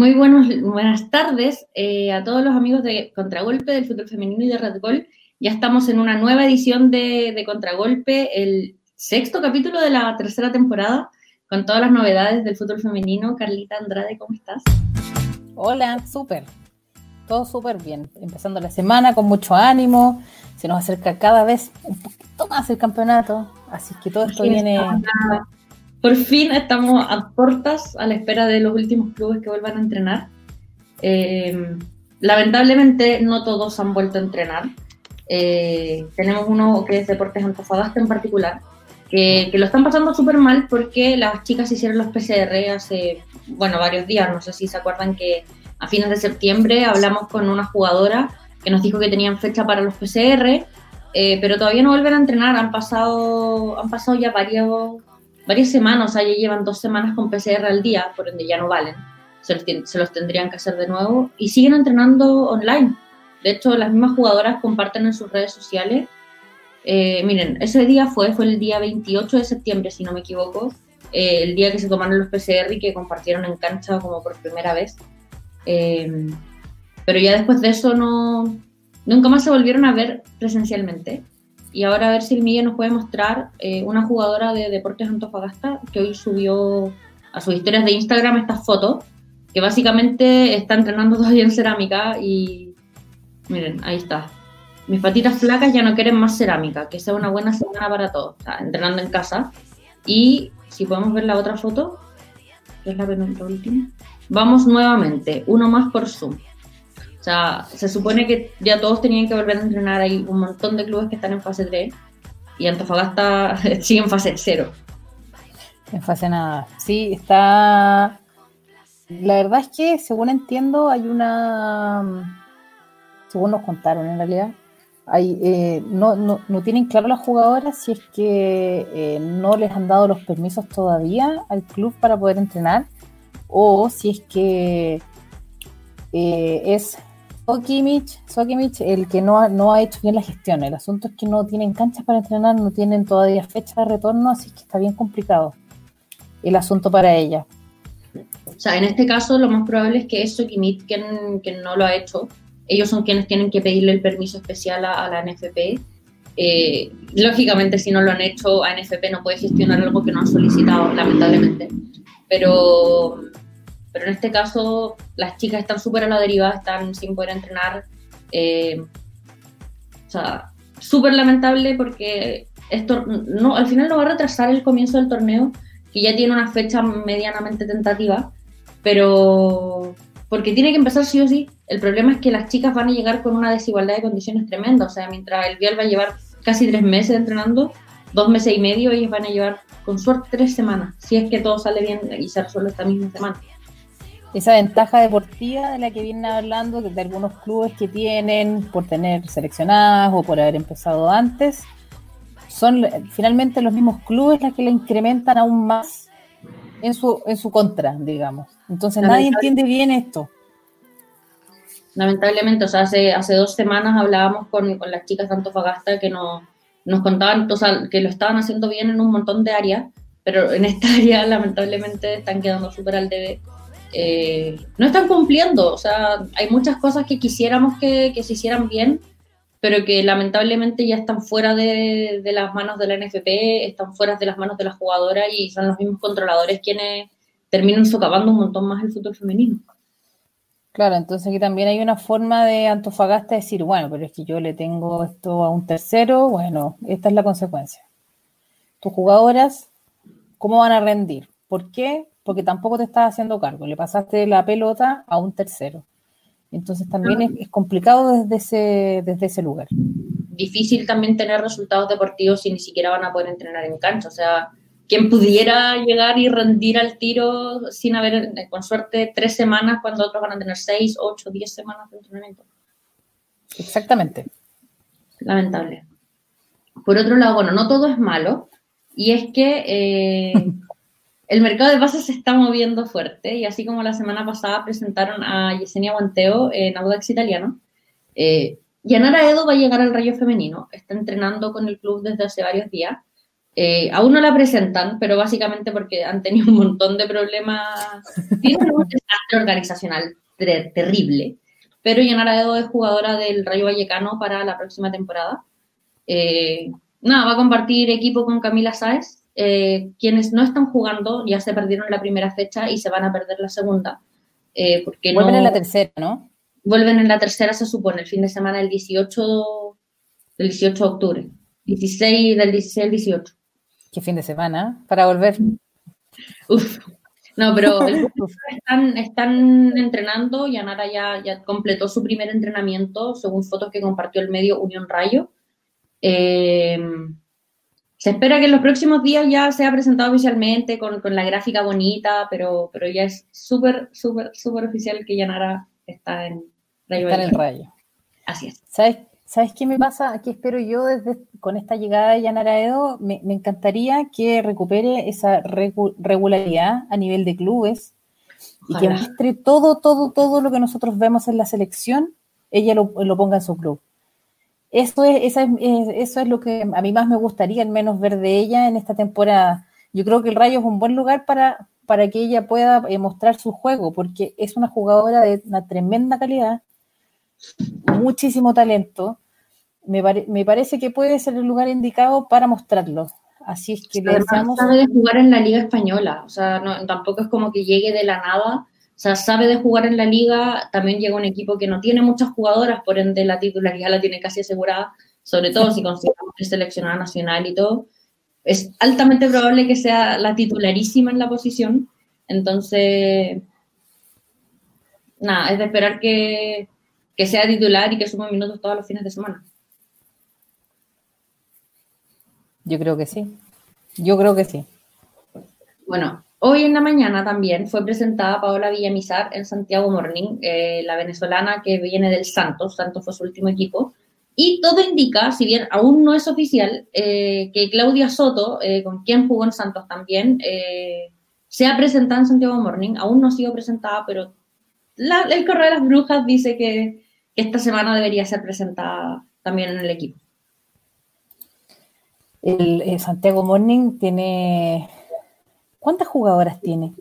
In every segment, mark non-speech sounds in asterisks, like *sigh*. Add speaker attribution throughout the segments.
Speaker 1: Muy buenos, buenas tardes eh, a todos los amigos de Contragolpe, del fútbol femenino y de Red Gol. Ya estamos en una nueva edición de, de, Contragolpe, el sexto capítulo de la tercera temporada, con todas las novedades del fútbol femenino. Carlita Andrade, ¿cómo estás?
Speaker 2: Hola, súper. Todo súper bien. Empezando la semana con mucho ánimo. Se nos acerca cada vez un poquito más el campeonato. Así que todo esto viene...
Speaker 1: Por fin estamos a puertas a la espera de los últimos clubes que vuelvan a entrenar. Eh, lamentablemente no todos han vuelto a entrenar. Eh, tenemos uno que es Deportes Antofagasta en particular, que, que lo están pasando súper mal porque las chicas hicieron los PCR hace, bueno, varios días. No sé si se acuerdan que a fines de septiembre hablamos con una jugadora que nos dijo que tenían fecha para los PCR, eh, pero todavía no vuelven a entrenar. Han pasado, han pasado ya varios varias semanas, o sea, ya llevan dos semanas con PCR al día, por ende ya no valen, se los, tendrían que hacer de nuevo y siguen entrenando online. De hecho, las mismas jugadoras comparten en sus redes sociales. Eh, miren, ese día fue, fue el día 28 de septiembre, si no me equivoco, eh, el día que se tomaron los PCR y que compartieron en cancha como por primera vez. Eh, pero ya después de eso no, nunca más se volvieron a ver presencialmente. Y ahora a ver si el Miguel nos puede mostrar eh, una jugadora de Deportes Antofagasta que hoy subió a sus historias de Instagram estas fotos, que básicamente está entrenando *laughs* todavía en cerámica y miren, ahí está. Mis patitas flacas ya no quieren más cerámica, que sea una buena semana para todos, entrenando en casa. Y si podemos ver la otra foto, es la penúltima, vamos nuevamente, uno más por Zoom. O sea, se supone que ya todos tenían que volver a entrenar. Hay un montón de clubes que están en fase 3 y Antofagasta *laughs* sigue en fase 0.
Speaker 2: En fase nada. Sí, está. La verdad es que, según entiendo, hay una. Según nos contaron, en realidad, hay, eh, no, no, no, tienen claro las jugadoras si es que eh, no les han dado los permisos todavía al club para poder entrenar o si es que eh, es Sokimich, el que no ha, no ha hecho bien la gestión. El asunto es que no tienen canchas para entrenar, no tienen todavía fecha de retorno, así que está bien complicado el asunto para ella.
Speaker 1: O sea, en este caso lo más probable es que es Sokimich quien, no lo ha hecho. Ellos son quienes tienen que pedirle el permiso especial a, la NFP. Eh, lógicamente, si no lo han hecho, a NFP no puede gestionar algo que no han solicitado, lamentablemente. Pero pero en este caso, las chicas están súper a la deriva, están sin poder entrenar. Eh, o sea, súper lamentable porque esto no, al final no va a retrasar el comienzo del torneo, que ya tiene una fecha medianamente tentativa, pero porque tiene que empezar sí o sí. El problema es que las chicas van a llegar con una desigualdad de condiciones tremenda. O sea, mientras el Vial va a llevar casi tres meses entrenando, dos meses y medio, ellos van a llevar con suerte tres semanas, si es que todo sale bien y se resuelve esta misma semana
Speaker 2: esa ventaja deportiva de la que vienen hablando de algunos clubes que tienen por tener seleccionadas o por haber empezado antes, son finalmente los mismos clubes los que la incrementan aún más en su, en su contra, digamos. Entonces nadie entiende bien esto.
Speaker 1: Lamentablemente, o sea, hace, hace dos semanas hablábamos con, con las chicas de Antofagasta que no, nos contaban o sea, que lo estaban haciendo bien en un montón de áreas, pero en esta *laughs* área lamentablemente están quedando súper al debe eh, no están cumpliendo. O sea, hay muchas cosas que quisiéramos que, se hicieran bien, pero que lamentablemente ya están fuera de, las manos de la NFP, están fuera de las manos de la jugadora y son los mismos controladores quienes terminan socavando un montón más el fútbol femenino.
Speaker 2: Claro, entonces aquí también hay una forma de Antofagasta decir, bueno, pero es que yo le tengo esto a un tercero, bueno, esta es la consecuencia. Tus jugadoras, ¿cómo van a rendir? ¿Por qué? Porque tampoco te estás haciendo cargo, le pasaste la pelota a un tercero. Entonces también es, complicado desde ese, desde ese lugar.
Speaker 1: Difícil también tener resultados deportivos si ni siquiera van a poder entrenar en cancha. O sea, quien pudiera llegar y rendir al tiro sin haber, eh, con suerte, tres semanas cuando otros van a tener seis, ocho, diez semanas de entrenamiento.
Speaker 2: Exactamente.
Speaker 1: Lamentable. Por otro lado, bueno, no todo es malo. Y es que eh, *laughs* el mercado de pases se está moviendo fuerte y así como la semana pasada presentaron a Yesenia Guanteo en Audax Italiano, eh, Yanara Edo va a llegar al Rayo Femenino, está entrenando con el club desde hace varios días, Eh, aún no la presentan, pero básicamente porque han tenido un montón de problemas. Tienen un organizacional terrible. Pero Yanara Edo es jugadora del Rayo Vallecano para la próxima temporada. Eh, nada, va a compartir equipo con Camila Sáez. Eh, quienes no están jugando ya se perdieron la primera fecha y se van a perder la segunda. porque
Speaker 2: Vuelven en la tercera, ¿no?
Speaker 1: Vuelven en la tercera, se supone, el fin de semana del 18, del 18 de octubre. 16, del 16 al 18.
Speaker 2: Qué fin de semana para volver. *laughs*
Speaker 1: Uf. No, pero *laughs* están, están entrenando. Yanara ya, ya completó su primer entrenamiento, según fotos que compartió el medio Unión Rayo. Eh, se espera que en los próximos días ya sea presentado oficialmente con, con la gráfica bonita, pero, pero ya es súper, súper, súper oficial que Yanara está en
Speaker 2: Rayo. Está en el Rayo.
Speaker 1: Así es.
Speaker 2: ¿Sabes ¿Sabes qué me pasa? ¿Qué espero yo desde con esta llegada de Yanara Edo? Me, encantaría que recupere esa regularidad a nivel de clubes y que muestre todo, todo, todo lo que nosotros vemos en la selección, ella lo, ponga en su club. Eso es, eso es lo que a mí más me gustaría, al menos ver de ella en esta temporada. Yo creo que el Rayo es un buen lugar para, para que ella pueda eh, mostrar su juego, porque es una jugadora de una tremenda calidad, muchísimo talento. Me, me, parece que puede ser el lugar indicado para mostrarlo. Así es que le
Speaker 1: deseamos... sabe de jugar en la liga española, o sea, no, tampoco es como que llegue de la nada, o sea, sabe de jugar en la liga, también llega un equipo que no tiene muchas jugadoras, por ende la titularidad la tiene casi asegurada, sobre todo si consideramos que es seleccionada nacional y todo. Es altamente probable que sea la titularísima en la posición, entonces, nada, es de esperar que, que sea titular y que sume minutos todos los fines de semana.
Speaker 2: Yo creo que sí. Yo creo que sí.
Speaker 1: Bueno, hoy en la mañana también fue presentada Paola Villamizar en Santiago Morning, eh, la venezolana que viene del Santos. Santos fue su último equipo. Y todo indica, si bien aún no es oficial, eh, que Claudia Soto, eh, con quien jugó en Santos también, se ha presentado en Santiago Morning. Aún no ha sido presentada, pero el correo de las brujas dice que esta semana debería ser presentada también en el equipo.
Speaker 2: El, Santiago Morning tiene. ¿Cuántas jugadoras tiene?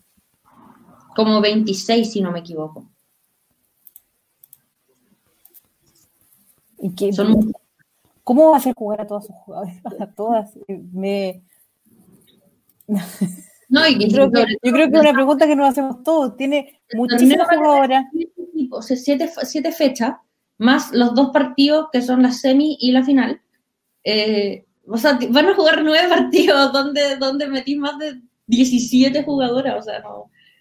Speaker 1: Como 26, si no me equivoco.
Speaker 2: ¿Y Son... ¿Cómo va a hacer jugar a todas sus jugadoras? *laughs* A todas. Me... *laughs* No, y yo, creo que, yo creo que es una pregunta que nos hacemos todos. Tiene muchísimas jugadoras.
Speaker 1: Siete, siete fechas, más los dos partidos que son la semi y la final. Eh, o sea, van a jugar nueve *laughs* partidos donde, donde metí más de 17 jugadoras. O sea.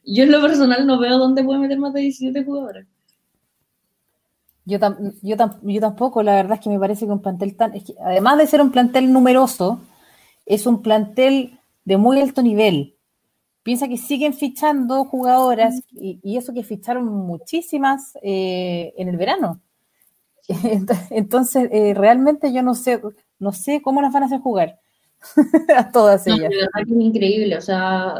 Speaker 1: Yo en lo personal no veo dónde puede meter más de 17 jugadoras.
Speaker 2: Yo, yo, yo, tampoco, la verdad es que me parece que un plantel tan. además de ser un plantel numeroso, es un plantel de muy alto nivel. Piensa que siguen fichando jugadoras y, eso que ficharon muchísimas eh, en el verano. *laughs* Entonces, eh, realmente yo no sé, no sé cómo las van a hacer jugar *laughs* a todas ellas.
Speaker 1: es increíble, o sea,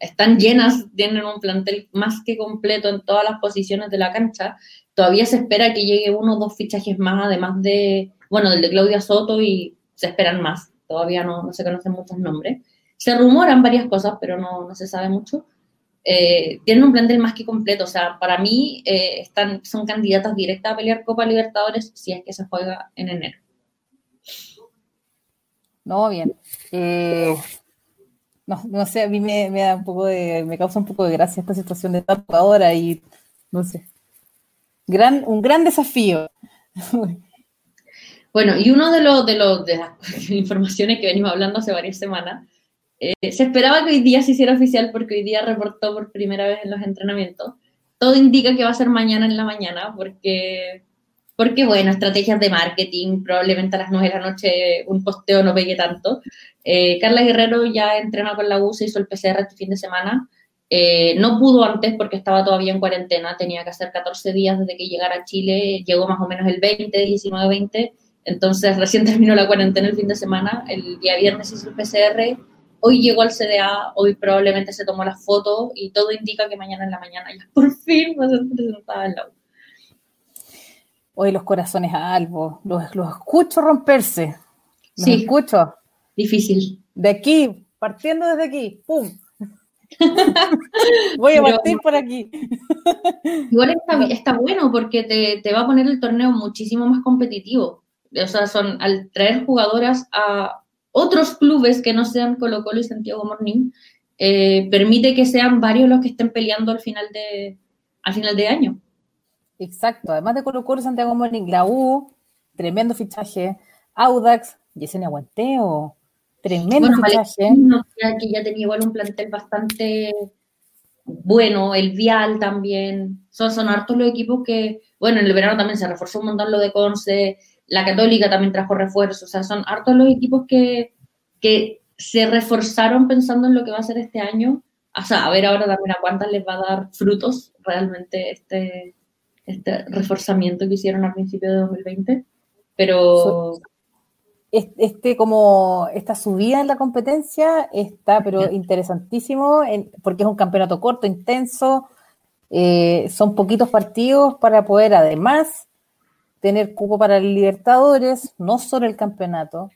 Speaker 1: están llenas, tienen un plantel más que completo en todas las posiciones de la cancha. Todavía se espera que llegue uno o dos fichajes más, además de, bueno, del de Claudia Soto y se esperan más. Todavía no, se conocen muchos nombres. Se rumoran varias cosas, pero no, no se sabe mucho. Eh, tienen un plantel más que completo. O sea, para mí eh, están, son candidatas directas a pelear Copa Libertadores si es que se juega en enero.
Speaker 2: No, bien. Eh, no, no sé, a mí me, da un poco de, me causa un poco de gracia esta situación de tanto ahora y no sé. Gran, un gran desafío. *laughs*
Speaker 1: Bueno, y uno de los de de las *laughs* informaciones que venimos hablando hace varias semanas, eh, se esperaba que hoy día se hiciera oficial porque hoy día reportó por primera vez en los entrenamientos. Todo indica que va a ser mañana en la mañana porque porque bueno, estrategias de marketing, probablemente a las 9 de la noche un posteo no pegue tanto. Eh, Carla Guerrero ya entrenó con la U, se hizo el PCR este fin de semana. Eh, no pudo antes porque estaba todavía en cuarentena, tenía que hacer 14 días desde que llegara a Chile, llegó más o menos el 20, 19, 20, entonces recién *laughs* terminó la cuarentena el fin de semana, el día viernes hizo el PCR, hoy llegó al CDA, hoy probablemente se tomó la foto y todo indica que mañana en la mañana ya *laughs* por fin va a ser presentada en la U.
Speaker 2: Hoy los corazones a algo, los, escucho romperse. Los sí. escucho.
Speaker 1: difícil.
Speaker 2: De aquí, partiendo desde aquí, ¡pum! *laughs* Voy a partir por aquí. *laughs*
Speaker 1: Igual está, bueno porque te, va a poner el torneo muchísimo más competitivo. O sea, son al traer jugadoras a otros clubes que no sean Colo Colo y Santiago Morning, eh, permite que sean varios los que estén peleando al final de, al final de año.
Speaker 2: Exacto, además de Colo Colo Santiago Morning, la U, tremendo fichaje, Audax, Yesenia Guanteo, Tremendo fichaje.
Speaker 1: que ya tenía igual un plantel bastante bueno, el Vial también. Son, son hartos los equipos que, bueno, en el verano también se reforzó un montón lo de Conce, la Católica también trajo refuerzos, o sea, son hartos los equipos que, que se reforzaron pensando en lo que va a ser este año. O sea, a ver ahora también a cuántas les va a dar frutos realmente este, este reforzamiento que hicieron al principio de 2020. Pero
Speaker 2: este como esta subida en la competencia está pero interesantísimo porque es un campeonato corto, intenso, eh, son poquitos partidos para poder además tener cupo para el Libertadores, no solo el campeonato.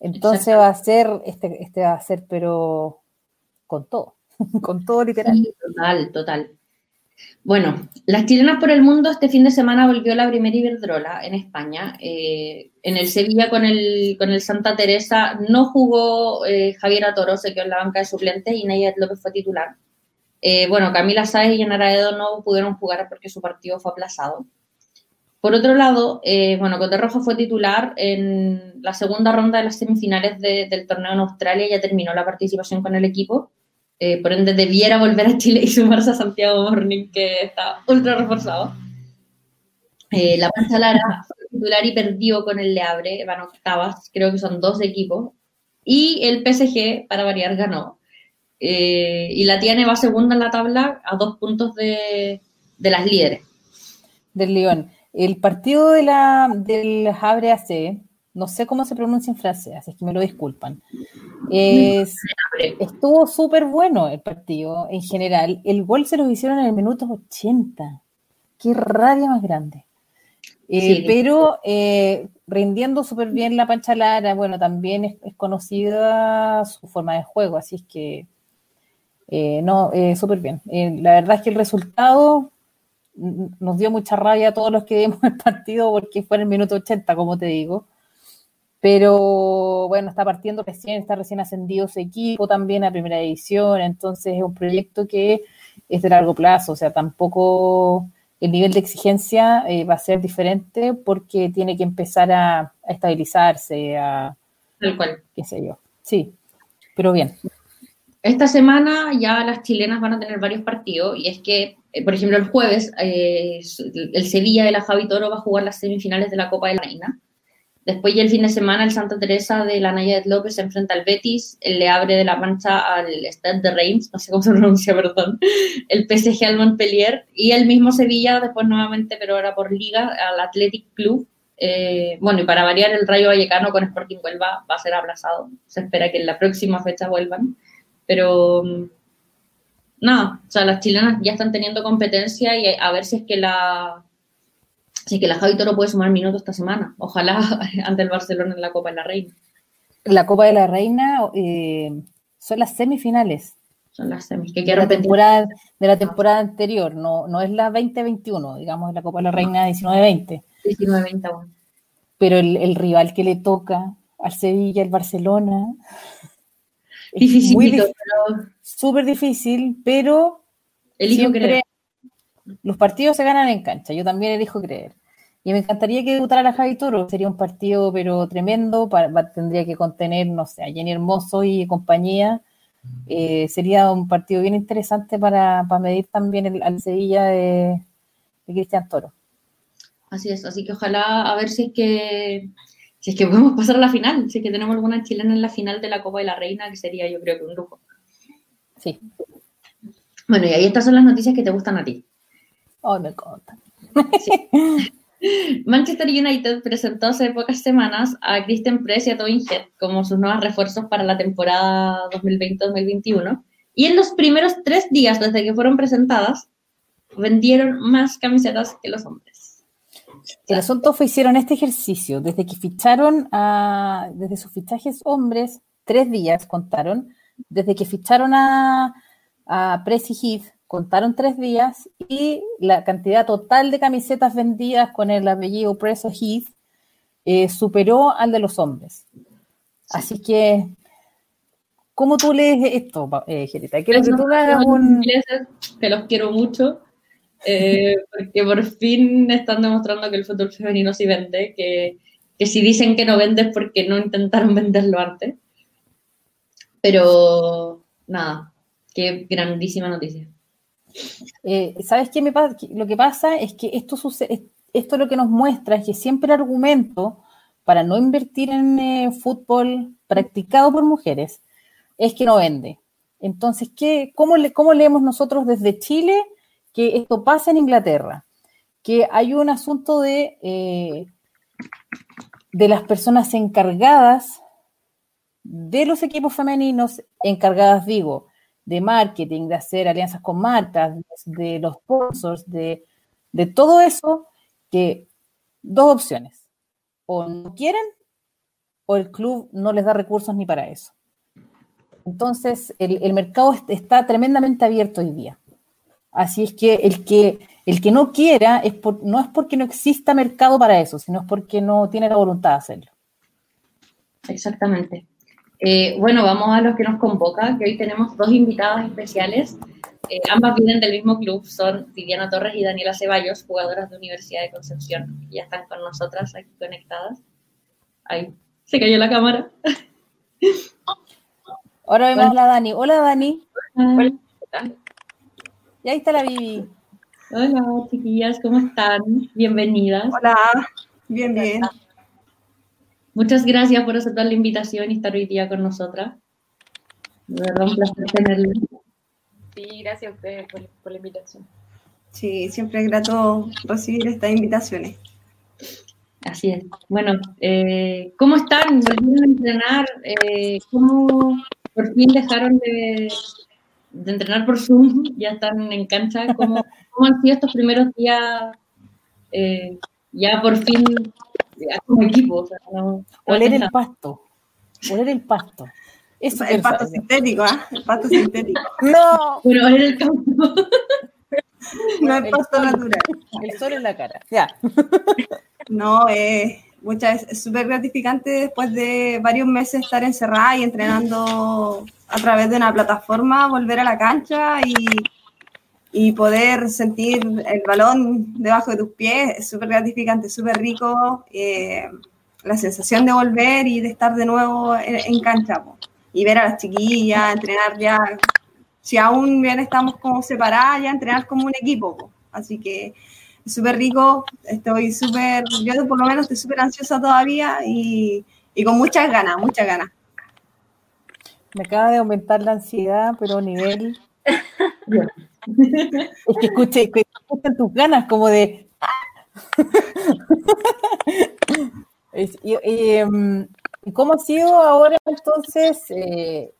Speaker 2: Entonces va a ser, este, este va a ser pero con todo, *laughs* con todo literal.
Speaker 1: total, total. Bueno, las chilenas por el mundo este fin de semana volvió la primera Iberdrola en España. Eh, en el Sevilla con el, con el Santa Teresa no jugó eh, Javier Atoro, se quedó en la banca de suplentes y Nayet López fue titular. Eh, bueno, Camila Sáez y Yanara Edo no pudieron jugar porque su partido fue aplazado. Por otro lado, bueno, Cote Rojo fue titular en la segunda ronda de las semifinales del torneo en Australia, ya terminó la participación con el equipo eh, por ende debiera volver a Chile y sumarse a Santiago Morning, que está ultra reforzado. Eh, la Pancha Lara fue titular y perdió con el Leabre, van octavas, creo que son dos equipos. Y el PSG, para variar, ganó. Eh, y la Tiene va segunda en la tabla a dos puntos de, las líderes.
Speaker 2: Del León. El partido de la, del Jabre AC no sé cómo se pronuncia en francés, así que me lo disculpan. estuvo súper bueno el partido en general. El gol se lo hicieron en el minuto 80. Qué rabia más grande. Eh, pero eh, rindiendo súper bien la Pancha Lara, bueno, también es, conocida su forma de juego, así es que eh, no, súper bien. la verdad es que el resultado nos dio mucha rabia a todos los que vimos el partido porque fue en el minuto 80, como te digo. Pero bueno, está partiendo recién, está recién ascendido su equipo también a primera edición, entonces es un proyecto que es de largo plazo, o sea, tampoco el nivel de exigencia eh, va a ser diferente porque tiene que empezar a, estabilizarse, a...
Speaker 1: Tal cual.
Speaker 2: qué sé yo. Sí, pero bien.
Speaker 1: Esta semana ya las chilenas van a tener varios partidos y es que, eh, por ejemplo, el jueves eh, el Sevilla de la Javi Toro va a jugar las semifinales de la Copa de la Reina Después, ya el fin de semana, el Santa Teresa de la Nayet López se enfrenta al Betis, Le Abre de la Mancha al Stade de Reims, no sé cómo se *laughs* pronuncia, perdón, el PSG al Montpellier, y el mismo Sevilla, después nuevamente, pero ahora por Liga, al Athletic Club. Eh, bueno, y para variar, el Rayo Vallecano con Sporting Huelva va a ser aplazado. Se espera que en la próxima fecha vuelvan. Pero mm, nada, o sea, las chilenas ya están teniendo competencia y a ver si es que la Así que la Javi Toro puede sumar minutos esta semana. Ojalá *laughs* ante el Barcelona en la Copa de la Reina.
Speaker 2: La Copa de la Reina eh, son las semifinales.
Speaker 1: Son las semis
Speaker 2: que de la temporada De la temporada anterior, no, no es la 2021, digamos, la Copa de la Reina 19-20.
Speaker 1: 19-20
Speaker 2: Pero el, rival que le toca al Sevilla, el Barcelona.
Speaker 1: Difícil,
Speaker 2: súper difícil, pero siempre, los partidos se ganan en cancha, yo también elijo creer. Y me encantaría que debutara la Javi Toro, sería un partido pero tremendo, tendría que contener, no sé, a Jenny Hermoso y compañía. Eh, sería un partido bien interesante para, medir también el, al Sevilla de, Cristian Toro.
Speaker 1: Así es, así que ojalá a ver si es que si es que podemos pasar a la final, si es que tenemos alguna chilena en la final de la Copa de la Reina, que sería yo creo que un lujo.
Speaker 2: Sí.
Speaker 1: Bueno, y ahí estas son las noticias que te gustan a ti.
Speaker 2: Oh, me conta. *laughs*
Speaker 1: Manchester United presentó hace pocas semanas a Christian Press y a Tobin Head como sus nuevos refuerzos para la temporada 2020-2021. Y en los primeros tres días desde que fueron presentadas, vendieron más camisetas que los hombres.
Speaker 2: El asunto fue hicieron este ejercicio. Desde que ficharon a, desde sus fichajes hombres, tres días, contaron, desde que ficharon a, a Prezi Heath, contaron tres días y la cantidad total de camisetas vendidas con el apellido Preso Heath eh, superó al de los hombres. Así que, ¿cómo tú lees esto, eh, Gerita? Quiero que tú hagas un...
Speaker 1: Que los quiero mucho, eh, *laughs* porque por fin están demostrando que el fútbol femenino sí vende, que, que si dicen que no vende es porque no intentaron *laughs* venderlo antes. Pero, nada, qué grandísima noticia.
Speaker 2: Eh, ¿Sabes qué me pasa? Lo que pasa es que esto esto lo que nos muestra es que siempre el argumento para no invertir en eh, fútbol practicado por mujeres es que no vende. Entonces, ¿qué, cómo, ¿cómo leemos nosotros desde Chile que esto pasa en Inglaterra? Que hay un asunto de, eh, de las personas encargadas de los equipos femeninos, encargadas, digo, de marketing, de hacer alianzas con marcas, de los sponsors, de, de todo eso, que dos opciones, o no quieren o el club no les da recursos ni para eso. Entonces, el, mercado está tremendamente abierto hoy día. Así es que el que, el que no quiera es no es porque no exista mercado para eso, sino es porque no tiene la voluntad de hacerlo.
Speaker 1: Exactamente. Eh, bueno, vamos a los que nos convoca, que hoy tenemos dos invitadas especiales. Eh, ambas vienen del mismo club, son Viviana Torres y Daniela Ceballos, jugadoras de Universidad de Concepción, ya están con nosotras aquí conectadas. Ahí, se cayó la cámara.
Speaker 2: Ahora vemos a la Dani. Hola, Dani. Hola. Y ahí está la Vivi.
Speaker 1: Hola, chiquillas, ¿cómo están? Bienvenidas.
Speaker 3: Hola, bien, bien.
Speaker 1: Muchas gracias por aceptar la invitación y estar hoy día con nosotras. De verdad, un placer tenerla.
Speaker 4: Sí, gracias a ustedes por, la invitación.
Speaker 3: Sí, siempre es grato recibir estas invitaciones.
Speaker 1: Así es. Bueno, eh, ¿cómo están? ¿Volvieron a entrenar? Eh, ¿Cómo por fin dejaron de, entrenar por Zoom? ¿Ya están en cancha? ¿Cómo, han sido estos primeros días? Eh, ya por fin como equipo. O sea, no,
Speaker 2: oler el pasto. Oler el pasto.
Speaker 3: Es el pasto sintético, ¿ah? El pasto sintético.
Speaker 2: No.
Speaker 1: Pero oler el campo.
Speaker 3: No es pasto natural.
Speaker 2: El sol en la cara. Ya.
Speaker 3: No, eh, muchas es súper gratificante después de varios meses estar encerrada y entrenando a través de una plataforma, volver a la cancha y y poder sentir el balón debajo de tus pies es súper gratificante, súper rico. Eh, la sensación de volver y de estar de nuevo en, cancha y ver a las chiquillas, entrenar ya. Si aún bien estamos como separadas, ya entrenar como un equipo. Así que es súper rico, estoy súper, yo por lo menos estoy súper ansiosa todavía y, y con muchas ganas, muchas ganas.
Speaker 2: Me acaba de aumentar la ansiedad, pero a nivel *laughs* es que escuche, que escuchan tus ganas como de. Em, y, cómo ha sido ahora entonces? Eh,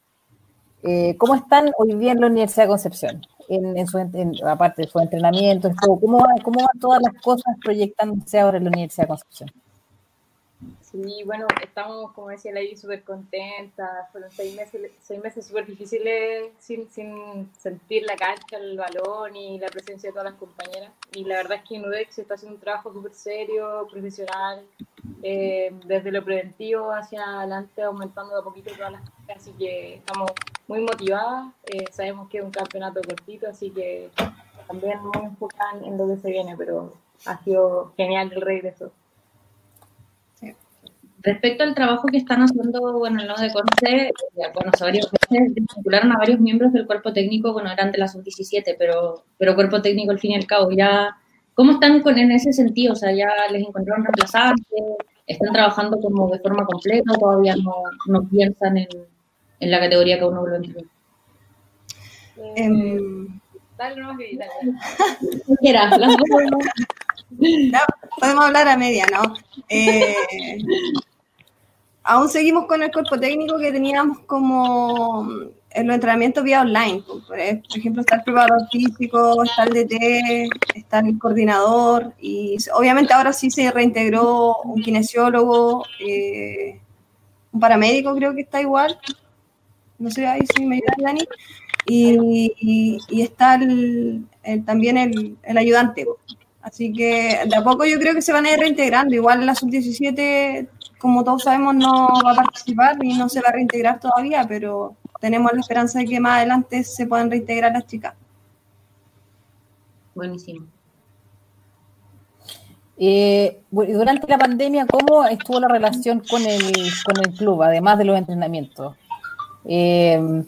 Speaker 2: eh, ¿Cómo están hoy día en la Universidad de Concepción? En, su, aparte de su entrenamiento, ¿cómo, ¿cómo van todas las cosas proyectándose ahora en la Universidad de Concepción?
Speaker 4: Sí, bueno, estamos, como decía Lady, súper contentas. Fueron seis meses, seis meses súper difíciles sin, sin sentir la cancha, el balón y la presencia de todas las compañeras. Y la verdad es que en UDEX está haciendo un trabajo súper serio, profesional, eh, desde lo preventivo hacia adelante, aumentando de a poquito todas las cosas. Así que estamos muy motivadas. Eh, sabemos que es un campeonato cortito, así que también muy enfocadas en lo que se viene, pero ha sido genial el regreso.
Speaker 1: Respecto al trabajo que están haciendo, bueno, en los de Conce, bueno, hace varios meses vincularon a varios miembros del cuerpo técnico, bueno, eran de la sub-17, pero, pero cuerpo técnico al fin y al cabo, ya, ¿cómo están con, en ese sentido? O sea, ¿ya les encontraron reemplazantes? ¿Están trabajando como de forma completa o todavía no, no piensan en, en, la categoría que uno lo entiende?
Speaker 3: Eh,
Speaker 4: dale, *laughs* no, dale.
Speaker 3: podemos hablar a media, ¿no? Eh, aún seguimos con el cuerpo técnico que teníamos como en los entrenamientos vía online. Por ejemplo, está el preparador físico, está el DT, está el coordinador y obviamente ahora sí se reintegró un kinesiólogo, eh, un paramédico creo que está igual, no sé ahí si me ayuda Dani, y, y, está el, también el, el, ayudante. Así que de a poco yo creo que se van a ir reintegrando. Igual la sub-17, como todos sabemos, no va a participar y no se va a reintegrar todavía, pero tenemos la esperanza de que más adelante se puedan reintegrar las chicas.
Speaker 1: Buenísimo.
Speaker 2: Eh, durante la pandemia, ¿cómo estuvo la relación con el, con el club, además de los entrenamientos? Eh,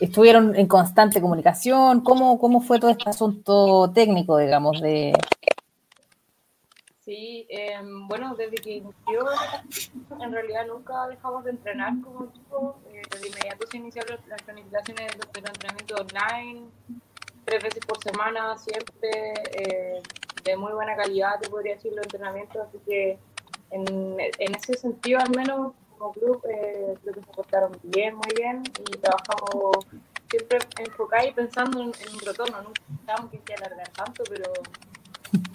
Speaker 2: ¿Estuvieron en constante comunicación? ¿Cómo, ¿Cómo fue todo este asunto técnico, digamos, de...
Speaker 4: Sí, em, bueno, desde que inició, en realidad nunca dejamos de entrenar como equipo. Eh, de inmediato se iniciaron las planificaciones de entrenamiento online, tres veces por semana, siempre eh, de muy buena calidad, te podría decir, los entrenamientos. Así que en, en ese sentido, al menos como club, eh, creo que se portaron bien, muy bien y trabajamos siempre enfocados y pensando en, un retorno. Nunca pensábamos que se alargar tanto, pero,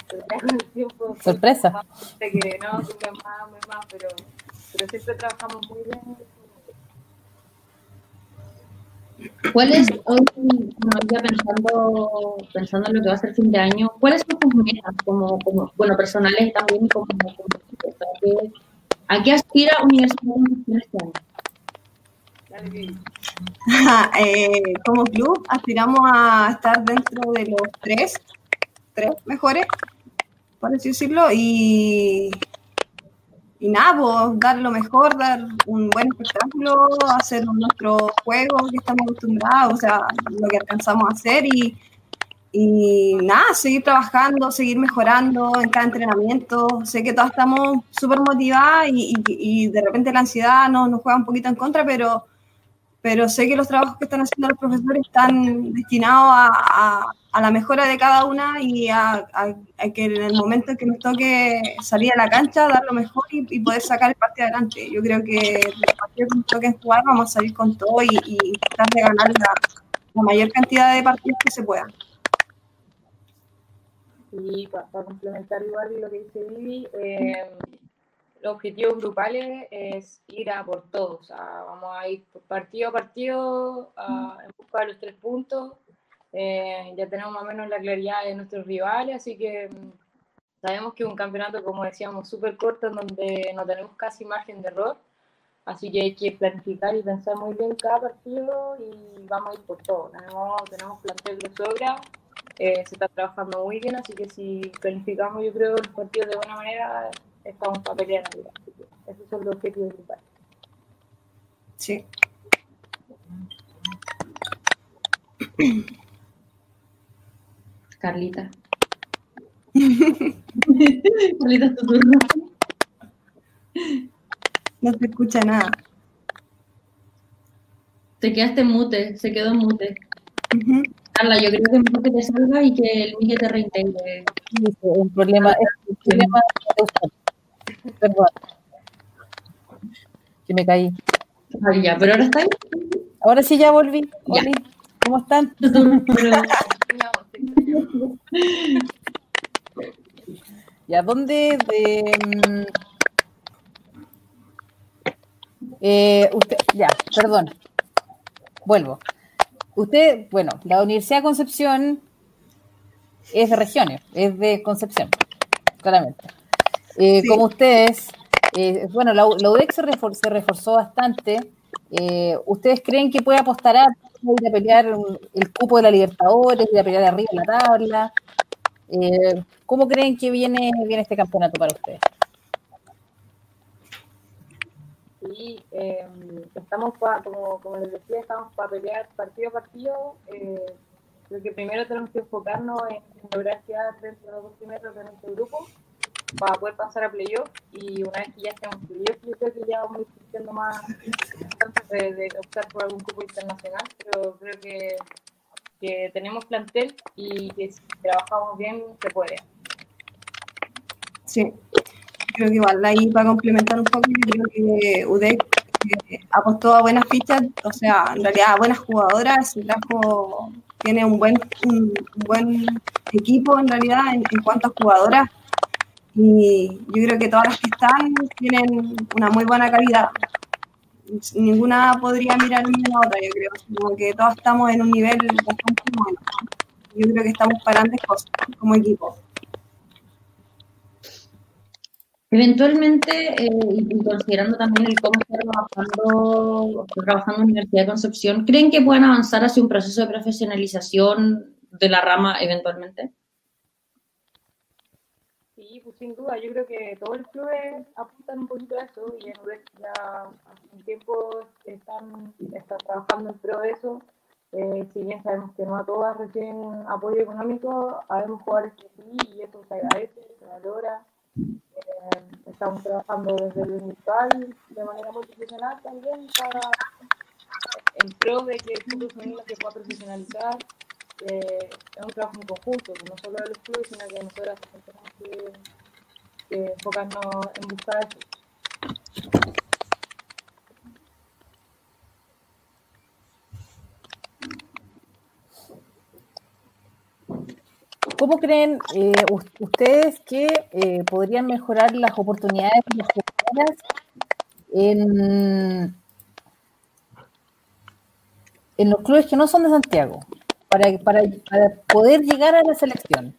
Speaker 4: pero con el tiempo.
Speaker 2: Sorpresa.
Speaker 4: Que no, que más, más, pero, pero siempre trabajamos muy bien
Speaker 1: ¿Cuál es, hoy, ya pensando, pensando en lo que va a ser fin de año, cuáles son tus metas como, como bueno, personales también como, como ¿A qué aspira Universidad de este año? *laughs*
Speaker 3: eh, como club aspiramos a estar dentro de los tres, tres mejores, por así decirlo, y y nada, pues, dar lo mejor, dar un buen espectáculo, hacer nuestro juego que estamos acostumbrados, o sea, lo que alcanzamos a hacer y, y nada, seguir trabajando, seguir mejorando en cada entrenamiento. Sé que todas estamos súper motivadas y, y, de repente la ansiedad nos, nos juega un poquito en contra, pero pero sé que los trabajos que están haciendo los profesores están destinados a, a, la mejora de cada una y a, que en el momento en que nos toque salir a la cancha, dar lo mejor y, poder sacar el partido adelante. Yo creo que el partido que nos toque jugar vamos a salir con todo y, tratar de ganar la, mayor cantidad de partidos que se puedan.
Speaker 4: Y para, complementar igual lo que dice Vivi, eh, los objetivos grupales es ir a por todos. vamos a ir partido a partido a, en busca de los tres puntos. Eh, ya tenemos más o menos la claridad de nuestros rivales, así que mm, sabemos que es un campeonato, como decíamos, súper corto, en donde no tenemos casi margen de error. Así que hay que planificar y pensar muy bien cada partido y vamos a ir por todo. Tenemos, tenemos plantel de sobra, eh, se está trabajando muy bien, así que si planificamos, yo creo, los partidos de buena manera, estamos para pelear arriba. Esos son los objetivos principales.
Speaker 3: Sí.
Speaker 1: Carlita. *laughs* Carlita, tu turno.
Speaker 3: No se escucha nada.
Speaker 1: Te quedaste mute, se quedó mute. Carla, yo creo que mejor que te salga y que el Miguel te reintegre.
Speaker 2: Sí, un problema, es un problema Perdón. Que me caí.
Speaker 1: ya, pero ahora está ahí.
Speaker 2: Ahora sí ya volví. ¿Cómo están? *laughs* ¿Ya dónde? De, mm, eh, usted, ya, perdón. Vuelvo. Usted, bueno, la Universidad de Concepción es de regiones, es de Concepción, claramente. Eh, como ustedes, eh, bueno, la, UDEC se, reforzó bastante. Eh, ¿Ustedes creen que puede apostar a ir a pelear el cupo de la Libertadores, ir a pelear arriba en la tabla? ¿Cómo creen que viene, viene este campeonato para ustedes?
Speaker 4: Sí, estamos para, como, como les decía, estamos para pelear partido a partido. creo que primero tenemos que enfocarnos en, lograr quedar dentro de los dos primeros de nuestro grupo para poder pasar a playoff y una vez que ya estemos en playoff yo creo que ya vamos a más antes de, optar por algún grupo internacional pero creo que, que tenemos plantel y que si trabajamos bien se puede.
Speaker 3: Sí. Creo que igual ahí para complementar un poco creo que UDEC eh, apostó a buenas fichas o sea en realidad a buenas jugadoras tiene un buen buen equipo en realidad en, en cuanto a jugadoras y yo creo que todas las que están tienen una muy buena calidad. ninguna podría mirar una a otra, yo creo. Como que todos estamos en un nivel bastante bueno. Yo creo que estamos para grandes cosas como equipo.
Speaker 1: Eventualmente, eh, y considerando también el cómo está trabajando, trabajando en la Universidad de Concepción, ¿creen que pueden avanzar hacia un proceso de profesionalización de la rama eventualmente?
Speaker 4: Sin duda, yo creo que todos los clubes apuntan un poquito a eso y en ya hace un tiempo están, están trabajando en pro de eso. Eh, si bien sabemos que no a todas reciben apoyo económico, habemos jugadores que sí y eso se agradece, se valora. Eh, estamos trabajando desde el virtual de manera multifuncional también para en pro de que el fútbol femenino se pueda profesionalizar. Eh, es un trabajo en conjunto, no solo de los clubes, sino que nosotras tenemos que, que enfocarnos en buscar.
Speaker 2: ¿Cómo creen eh, ustedes que eh, podrían mejorar las oportunidades en, en los clubes que no son de Santiago para, para, poder llegar a la selección?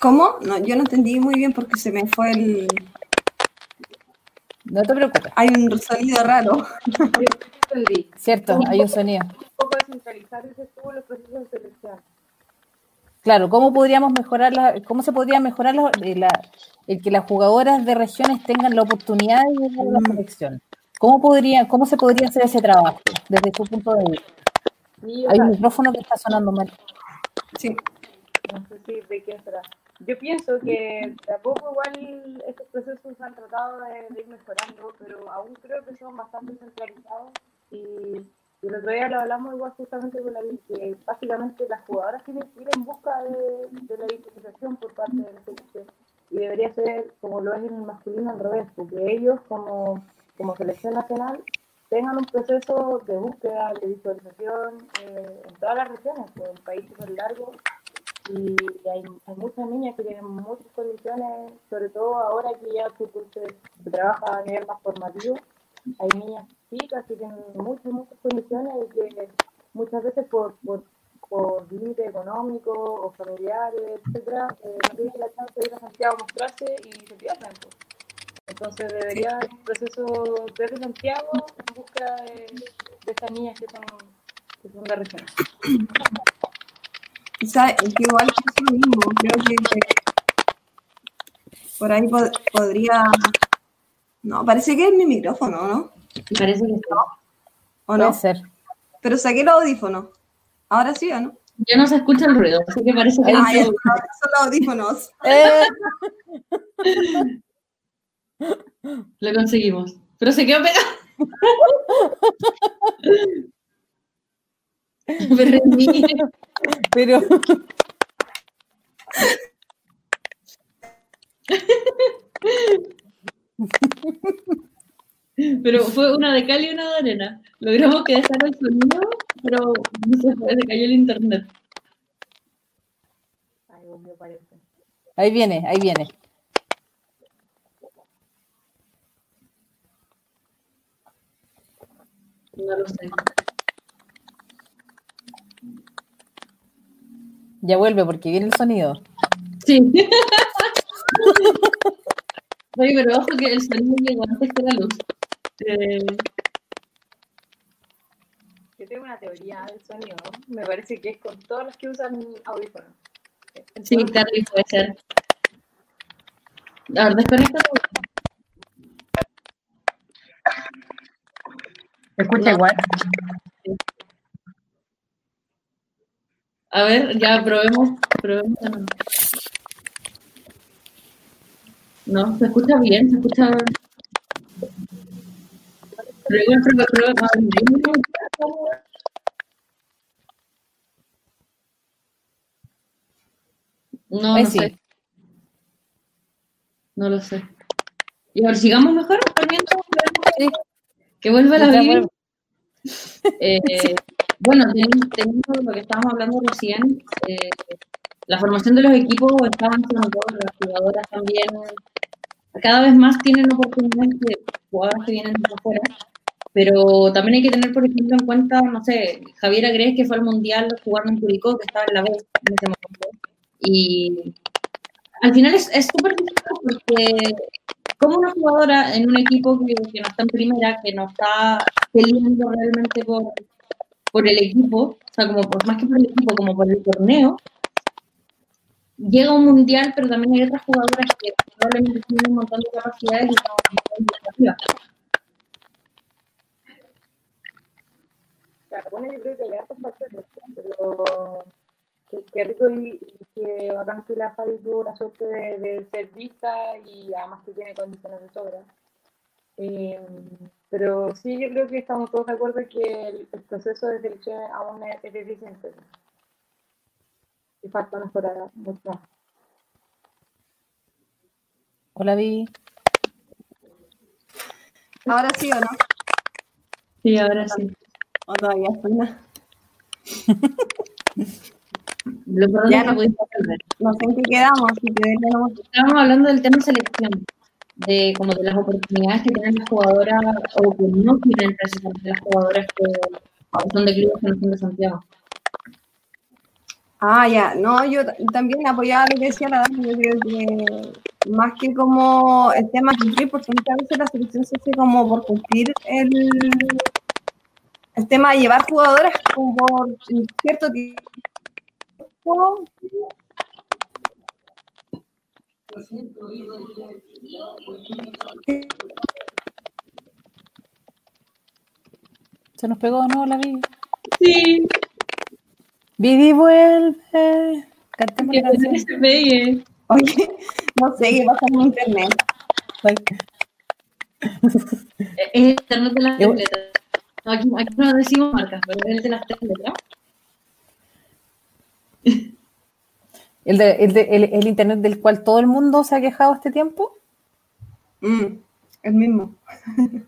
Speaker 3: ¿Cómo? No, yo no entendí muy bien porque se me fue el...
Speaker 2: No te preocupes.
Speaker 3: Hay un sonido raro.
Speaker 2: Cierto, hay un sonido. Un
Speaker 4: poco descentralizar ese los procesos de selección.
Speaker 2: Claro, ¿cómo podríamos mejorar cómo se podría mejorar eh, la, el que las jugadoras de regiones tengan la oportunidad de llegar a la mm. selección? ¿Cómo podría, cómo se podría hacer ese trabajo desde tu punto de vista? Hay un micrófono que está sonando mal.
Speaker 3: Sí.
Speaker 4: No sé si de quién será. Yo pienso que de a poco igual estos procesos han tratado de ir mejorando, pero aún creo que son bastante centralizados y y el otro día lo hablamos igual justamente con la que básicamente las jugadoras tienen que ir en busca de, la visualización por parte de la selección. Y debería ser como lo es en el masculino al revés, porque ellos como, como selección nacional tengan un proceso de búsqueda, de visualización eh, en todas las regiones, pues el país es largo y hay, hay, muchas niñas que tienen muchas condiciones, sobre todo ahora que ya se, se trabaja a nivel más formativo, hay niñas chicas que tienen muchas, muchas condiciones y que muchas veces por, por, por límite económico o familiares, etcétera, eh, no tienen la chance de ir a Santiago a mostrarse y se pierden. Pues. Entonces debería haber un proceso desde Santiago en busca de, de estas niñas que son, que son de región.
Speaker 3: Quizá, igual es lo mismo, creo que por ahí podría... No, parece que es mi micrófono, ¿no?
Speaker 1: Parece que
Speaker 3: no. ¿O no?
Speaker 2: Puede ser.
Speaker 3: Pero saqué los audífonos. ¿Ahora sí o no?
Speaker 1: Ya no se escucha el ruido, así que parece que...
Speaker 3: Ah, ya, son los audífonos. Eh. *laughs*
Speaker 1: Lo conseguimos. Pero se quedó pegado. *laughs* *laughs* Pero...
Speaker 2: Pero...
Speaker 1: Pero fue una de cal y una de arena. Logramos que dejara el sonido, pero no se fue, se cayó el internet.
Speaker 2: Ahí viene, ahí viene.
Speaker 1: No lo sé.
Speaker 2: Ya vuelve porque viene el sonido.
Speaker 1: Sí. *laughs* Oye, pero ojo que el sonido llegó antes que la luz.
Speaker 4: Eh, yo tengo una teoría del sonido. Me parece que es con todos los que usan audífonos.
Speaker 1: Sí, Carly puede ser. A ver, desconecta
Speaker 2: ¿Se escucha igual?
Speaker 1: A ver, ya probemos. probemos no, se escucha bien, se escucha. No, no sé. No lo sé. Y a ver, sigamos mejor, sí. Que vuelva la vida. Eh, *laughs* bueno, teniendo, lo que estábamos hablando recién, eh, la formación de los equipos está avanzando, las jugadoras también cada vez más tienen oportunidades de jugadores que vienen de afuera, pero también hay que tener, por ejemplo, en cuenta, no sé, Javier Agres, que fue al Mundial jugando en Curicó, que estaba en la B en ese momento, y al final es súper difícil porque como una jugadora en un equipo que, que, no está en primera, que no está peleando realmente por, por el equipo, o sea, como por, más que por el equipo, como por el torneo, llega un mundial, pero también hay otras jugadoras que probablemente tienen un montón de capacidades y no
Speaker 4: Claro, bueno, yo creo que hay hartos factores, pero qué, rico y que bacán que la Fabi tuvo la suerte de, de, ser vista y además que tiene condiciones de sobra. Eh, pero sí, yo creo que estamos todos de acuerdo en que el, el proceso de selección aún es, es deficiente y falta mejorar mucho más.
Speaker 2: Hola, Vivi.
Speaker 3: ¿Ahora sí o no?
Speaker 1: Sí, ahora sí.
Speaker 3: ¿O todavía suena?
Speaker 1: Lo
Speaker 3: ya no, no sé en qué quedamos. Si
Speaker 1: quedamos. Estábamos hablando del tema selección, de como de las oportunidades que tienen las jugadoras o que no tienen las jugadoras que son de clubes que no son de Santiago.
Speaker 3: Ah, ya, no, yo también apoyaba lo que decía la Dani, yo que más que como el tema cumplir, porque muchas veces la selección se hace como por cumplir el, el tema de llevar jugadoras como por cierto tiempo.
Speaker 2: ¿Se nos pegó no la vi?
Speaker 1: Sí.
Speaker 2: Vivi vuelve. Cantemos la canción.
Speaker 1: Que se pegue.
Speaker 3: Oye, no sé qué pasa con internet.
Speaker 1: Es el internet de las letras. Aquí, aquí no decimos marcas, pero es el de las tres letras.
Speaker 2: ¿El, de, el, de, el, el, internet del cual todo el mundo se ha quejado este tiempo?
Speaker 3: Mm, el mismo. *laughs*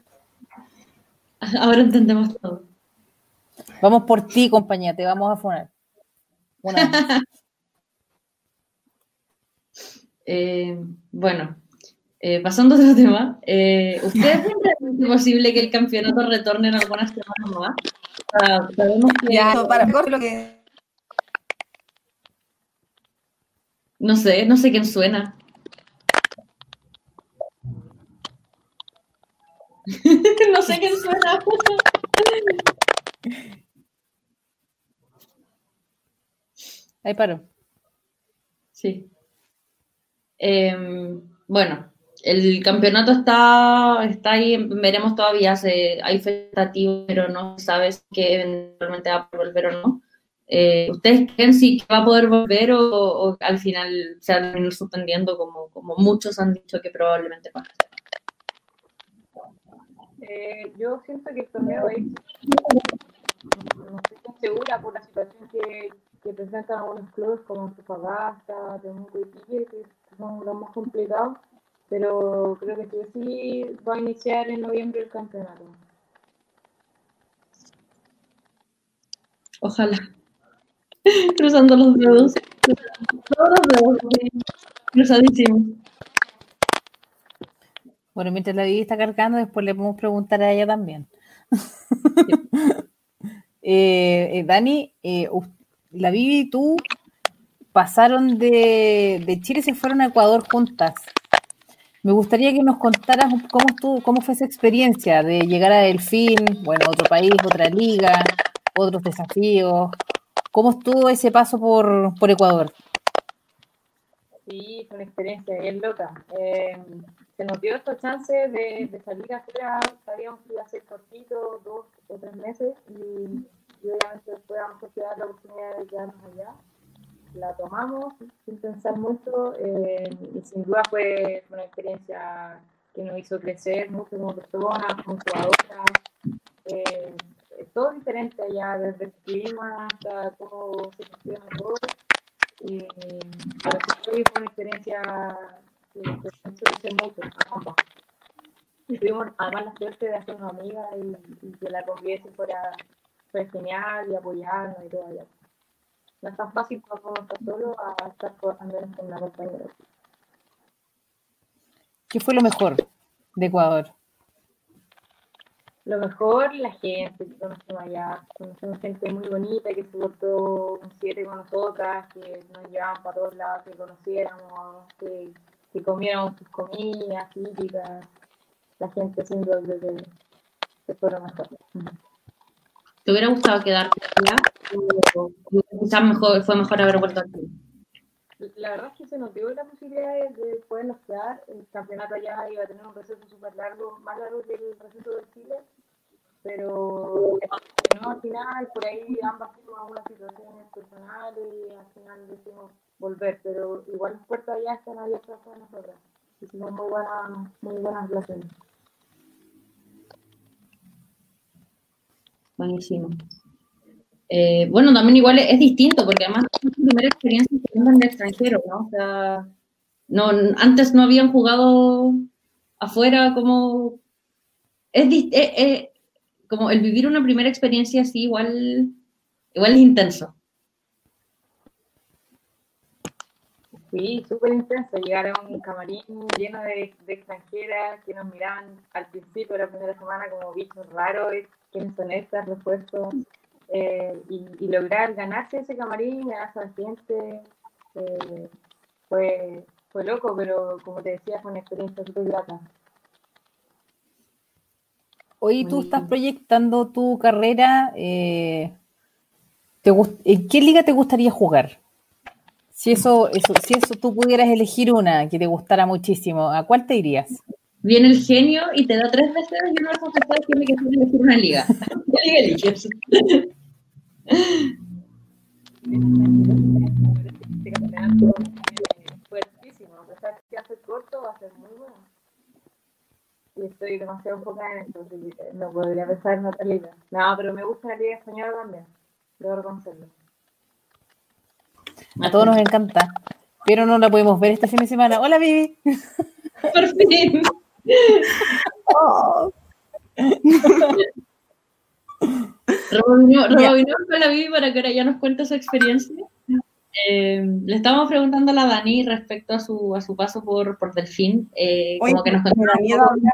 Speaker 1: Ahora entendemos todo.
Speaker 2: Vamos por ti, compañía, te vamos a poner. *laughs*
Speaker 1: eh, bueno, eh, pasando a otro tema, eh, ¿ustedes *laughs* creen que es posible que el campeonato retorne en algunas semanas más? O sea, sabemos que...
Speaker 3: Ya, para lo que...
Speaker 1: No sé, no sé quién suena. *laughs* no sé quién suena.
Speaker 2: Ahí paro.
Speaker 1: Sí. Eh, bueno, el campeonato está, está ahí, veremos todavía, se, hay festativo, pero no sabes que eventualmente va a volver o no. Eh, ¿Ustedes creen si va a poder volver o, o, al final se va a terminar suspendiendo como, como muchos han dicho que probablemente pase?
Speaker 4: Eh, yo siento que el torneo es, no estoy tan segura por la situación que, que presentan algunos clubes como Antofagasta, Temuco y Pique, que son los más complicados, pero creo que sí, sí va a iniciar en noviembre el campeonato.
Speaker 1: Ojalá. *laughs* Cruzando los dedos. Todos los dedos. Cruzadísimos.
Speaker 2: Bueno, mientras la Vivi está cargando, después le podemos preguntar a ella también. *laughs* eh, eh, Dani, eh, la Vivi y tú pasaron de, Chile y se fueron a Ecuador juntas. Me gustaría que nos contaras cómo, estuvo, cómo fue esa experiencia de llegar a Delfín, bueno, otro país, otra liga, otros desafíos. ¿Cómo estuvo ese paso por, por Ecuador?
Speaker 4: Sí, fue una experiencia bien loca. Eh, se nos dio esta chance de, de, salir afuera, sabíamos que iba a ser cortito, dos o tres meses, y, y obviamente a considerar la oportunidad de quedarnos allá. La tomamos sin pensar mucho, eh, y sin duda fue una experiencia que nos hizo crecer mucho como personas, como jugadoras. Eh, todo diferente allá, desde el clima hasta cómo se funciona todo. Y para mí fue una experiencia que me hizo mucho a ambas. Y tuvimos además la suerte de hacer una amiga y, que la convivencia fuera, fue genial y apoyarnos y todo allá. No es tan fácil cuando está solo a estar andando con una compañera.
Speaker 2: ¿Qué fue lo mejor de Ecuador?
Speaker 4: Lo mejor, la gente que conocemos allá. Conocemos gente muy bonita que se portó un siete con nosotras, que nos llevaban para todos lados, que conociéramos, que, que comiéramos sus comidas típicas. La gente sin duda que, que fue lo mejor.
Speaker 1: ¿Te hubiera gustado quedarte allá? ¿O quizás mejor, fue mejor haber vuelto aquí?
Speaker 4: La verdad es que se nos dio la posibilidad de, de podernos quedar. El campeonato allá iba a tener un receso súper largo, más largo que el receso de Chile. Pero no, al final, por ahí ambas tuvimos algunas situaciones personales y al final decidimos volver. Pero igual las puertas allá están abiertas para nosotras. Hicimos muy buenas, muy buenas relaciones.
Speaker 1: Buenísimo. Eh, bueno, también igual es, distinto, porque además es su primera experiencia jugando en el extranjero, ¿no? O sea, no, antes no habían jugado afuera como... Es, eh, eh, como el vivir una primera experiencia así igual, igual es intenso.
Speaker 4: Sí, súper intenso. Llegar a un camarín lleno de, extranjeras que nos miraban al principio de la primera semana como bichos raros, quiénes son estas, refuerzos, eh, y, y lograr ganarse ese camarín, ganarse a la gente, eh, fue, fue loco, pero como te decía, fue una experiencia súper grata.
Speaker 2: Hoy tú
Speaker 1: Muy
Speaker 2: estás
Speaker 1: bien.
Speaker 2: proyectando tu carrera. eh, ¿te gust- ¿En qué liga te gustaría jugar? Si eso, eso, si eso tú pudieras elegir una que te gustara muchísimo, ¿a cuál te irías?
Speaker 1: Viene el genio y te da tres deseos y uno de esos deseos tiene que ser elegir una liga. *laughs* ¿Qué liga eliges?
Speaker 4: Fuertísimo, a pesar que hace corto, va a ser muy bueno. Y estoy demasiado enfocada en esto, así que no podría pensar en otra liga. No, pero me gusta la liga española también, debo reconocerlo.
Speaker 2: A todos nos encanta, pero no la podemos ver este fin de semana. Hola, Vivi.
Speaker 1: Por fin. *laughs*
Speaker 3: Oh, *laughs*
Speaker 1: Rebobinó con la para que ahora ya nos cuente su experiencia. Eh, le estábamos preguntando a la Dani respecto a su, a su paso por, por Delfín. eh, como que nos un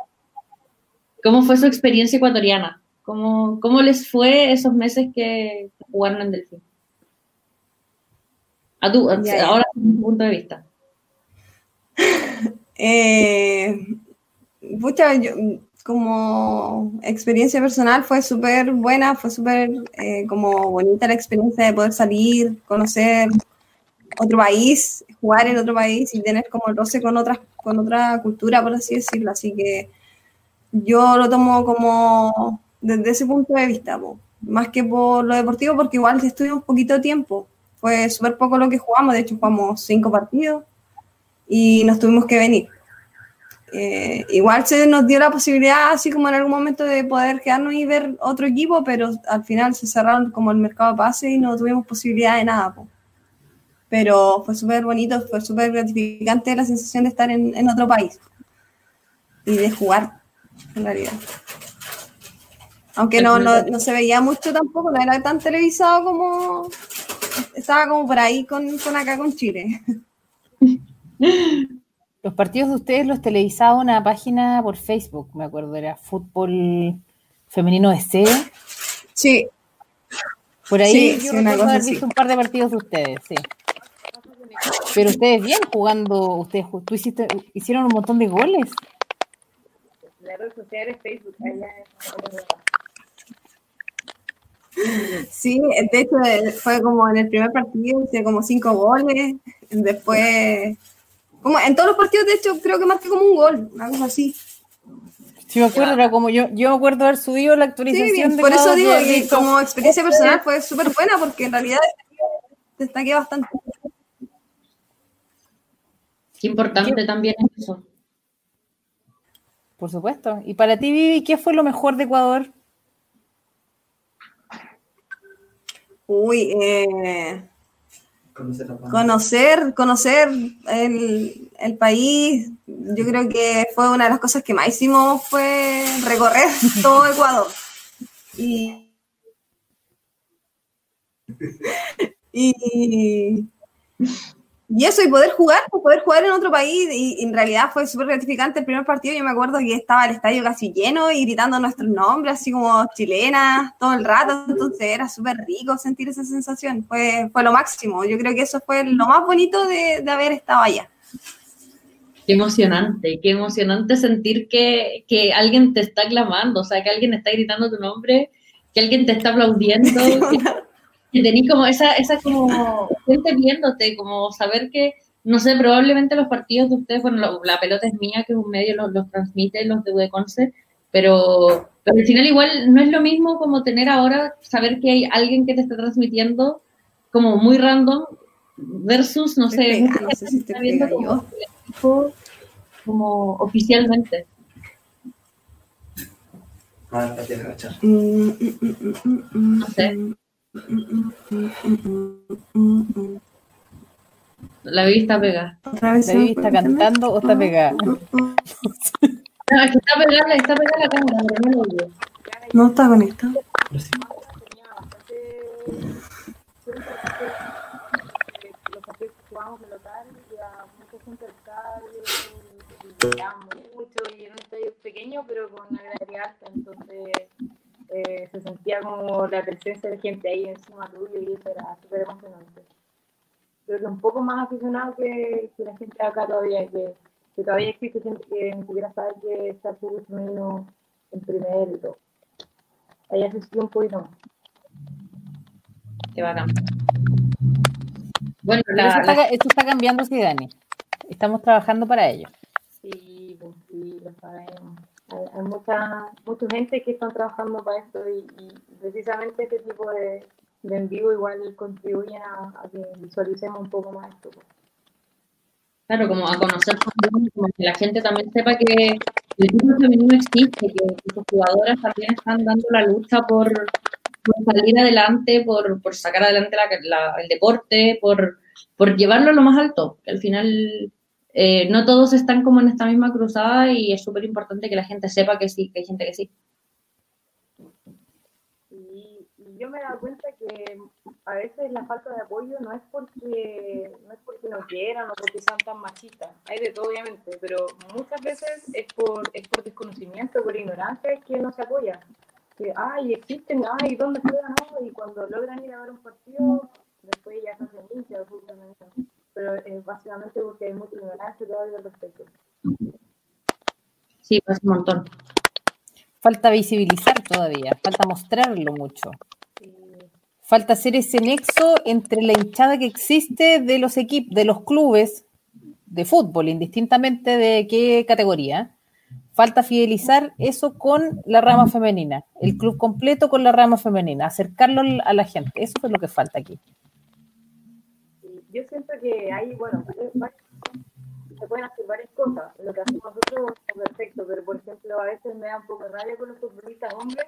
Speaker 1: cómo fue su experiencia ecuatoriana. ¿Cómo, cómo les fue esos meses que jugaron en Delfín? A tu,
Speaker 3: ya.
Speaker 1: ahora desde tu punto de vista. *laughs*
Speaker 3: Eh, pucha, yo, como experiencia personal fue súper buena, fue súper eh, como bonita la experiencia de poder salir, conocer otro país, jugar en otro país y tener como el roce con otras, con otra cultura, por así decirlo. Así que yo lo tomo como desde ese punto de vista, más que por lo deportivo, porque igual estuvimos poquito tiempo. Fue súper poco lo que jugamos, de hecho jugamos cinco partidos y nos tuvimos que venir. Eh, igual se nos dio la posibilidad, así como en algún momento, de poder quedarnos y ver otro equipo, pero al final se cerraron como el mercado de pase y no tuvimos posibilidad de nada. po. Pero fue súper bonito, fue súper gratificante la sensación de estar en, en otro país y de jugar, en realidad. Aunque no, no, no se veía mucho tampoco, no era tan televisado como estaba como por ahí con, con acá con Chile. *laughs*
Speaker 2: Los partidos de ustedes los televisaba una página por Facebook, me acuerdo, era Fútbol Femenino de C.
Speaker 3: Sí,
Speaker 2: Por ahí
Speaker 3: Sí,
Speaker 2: yo
Speaker 3: sí,
Speaker 2: recuerdo haber visto un par de partidos de ustedes, sí. Pero ustedes bien jugando, ustedes tú hiciste, hicieron un montón de goles.
Speaker 4: La red social es Facebook, allá
Speaker 3: Sí, de hecho fue como en el primer partido, hice como cinco goles, después, como en todos los partidos de hecho creo que marqué como un gol, una cosa así.
Speaker 2: Sí, me acuerdo, era como yo, yo me acuerdo haber subido la
Speaker 3: Sí,
Speaker 2: actualización de
Speaker 3: por eso digo que como experiencia personal fue súper buena porque en realidad destaqué bastante.
Speaker 1: Qué importante también es eso.
Speaker 2: Por supuesto. Y para ti, Vivi, ¿qué fue lo mejor de Ecuador?
Speaker 3: Uy, eh,
Speaker 5: Conocer la
Speaker 3: conocer, conocer el, el país, yo creo que fue una de las cosas que más hicimos fue recorrer *laughs* todo Ecuador. Y, *laughs* y, Y eso, y poder jugar, pues, poder jugar en otro país, y, en realidad fue súper gratificante el primer partido. Yo me acuerdo que estaba el estadio casi lleno y gritando nuestros nombres, así como chilenas, todo el rato. Entonces era súper rico sentir esa sensación. Fue, fue lo máximo. Yo creo que eso fue lo más bonito de, de haber estado allá.
Speaker 1: Qué emocionante, qué emocionante sentir que, que, alguien te está clamando, o sea, que alguien está gritando tu nombre, que alguien te está aplaudiendo, *laughs* que, tenés como esa, esa como gente viéndote, como saber que, no sé, probablemente los partidos de ustedes, bueno, la pelota es mía, que es un medio, los, los transmite, los de Udeconce, pero, pero al final igual no es lo mismo como tener ahora, saber que hay alguien que te está transmitiendo como muy random versus, no sé,
Speaker 3: no sé si está viendo
Speaker 1: como, como oficialmente.
Speaker 5: Ah, te agachar.
Speaker 1: No sé. La Vivi está pegada.
Speaker 2: ¿La Vivi está cantando o está pegada? *laughs*
Speaker 1: No, es que está pegada, está pegada la cámara, pero no.
Speaker 3: No está conectado.
Speaker 4: tenía bastante los partidos que jugábamos en local y a mucha gente al estadio y llegamos mucho y era un estadio pequeño pero con una gradería alta entonces eh, se sentía como la presencia de gente ahí encima tuyo y eso era súper emocionante pero que un poco más aficionado que, que la gente de acá todavía que, que todavía existe gente que ni siquiera sabe que está el fútbol femenino en primer y todo allá se un poquito más
Speaker 1: Qué bacán. Bueno, la,
Speaker 2: eso
Speaker 1: la-
Speaker 2: está, esto está cambiando, sí, Dani. Estamos trabajando para ello.
Speaker 4: Sí, pues sí, lo sabemos. Hay, hay mucha, mucha gente que están trabajando para esto y, y precisamente este tipo de, de en vivo igual contribuyen a, a que visualicemos un poco más esto. pues.
Speaker 1: claro, como a conocer como que la gente también sepa que el fútbol femenino existe, que sus jugadoras también están dando la lucha por, por salir adelante, por, por sacar adelante la- la- el deporte, por, por llevarlo a lo más alto. Al final eh, no todos están como en esta misma cruzada y es súper importante que la gente sepa que sí, que hay gente que sí.
Speaker 4: Y, yo me he dado cuenta que a veces la falta de apoyo no es porque no es porque no quieran o porque sean tan machistas, hay de todo obviamente, pero muchas veces es por, es por desconocimiento, por ignorancia que no se apoya. Que, ay, existen, ay, ¿dónde juegan? Y cuando logran ir a ver un partido, después ya hacen hinchas femenino. Pero es básicamente porque hay mucha ignorancia todavía al respecto.
Speaker 1: Sí, pasa un montón.
Speaker 2: Falta visibilizar todavía, falta mostrarlo mucho. Falta hacer ese nexo entre la hinchada que existe de los equipos, de los clubes de fútbol, indistintamente de qué categoría. Falta fidelizar eso con la rama femenina, el club completo con la rama femenina, acercarlo a la gente. Eso es lo que falta aquí.
Speaker 4: Yo siento que hay, bueno, se pueden hacer varias cosas. Lo que hacemos nosotros es perfecto, pero por ejemplo, a veces me da un poco de rabia con los futbolistas hombres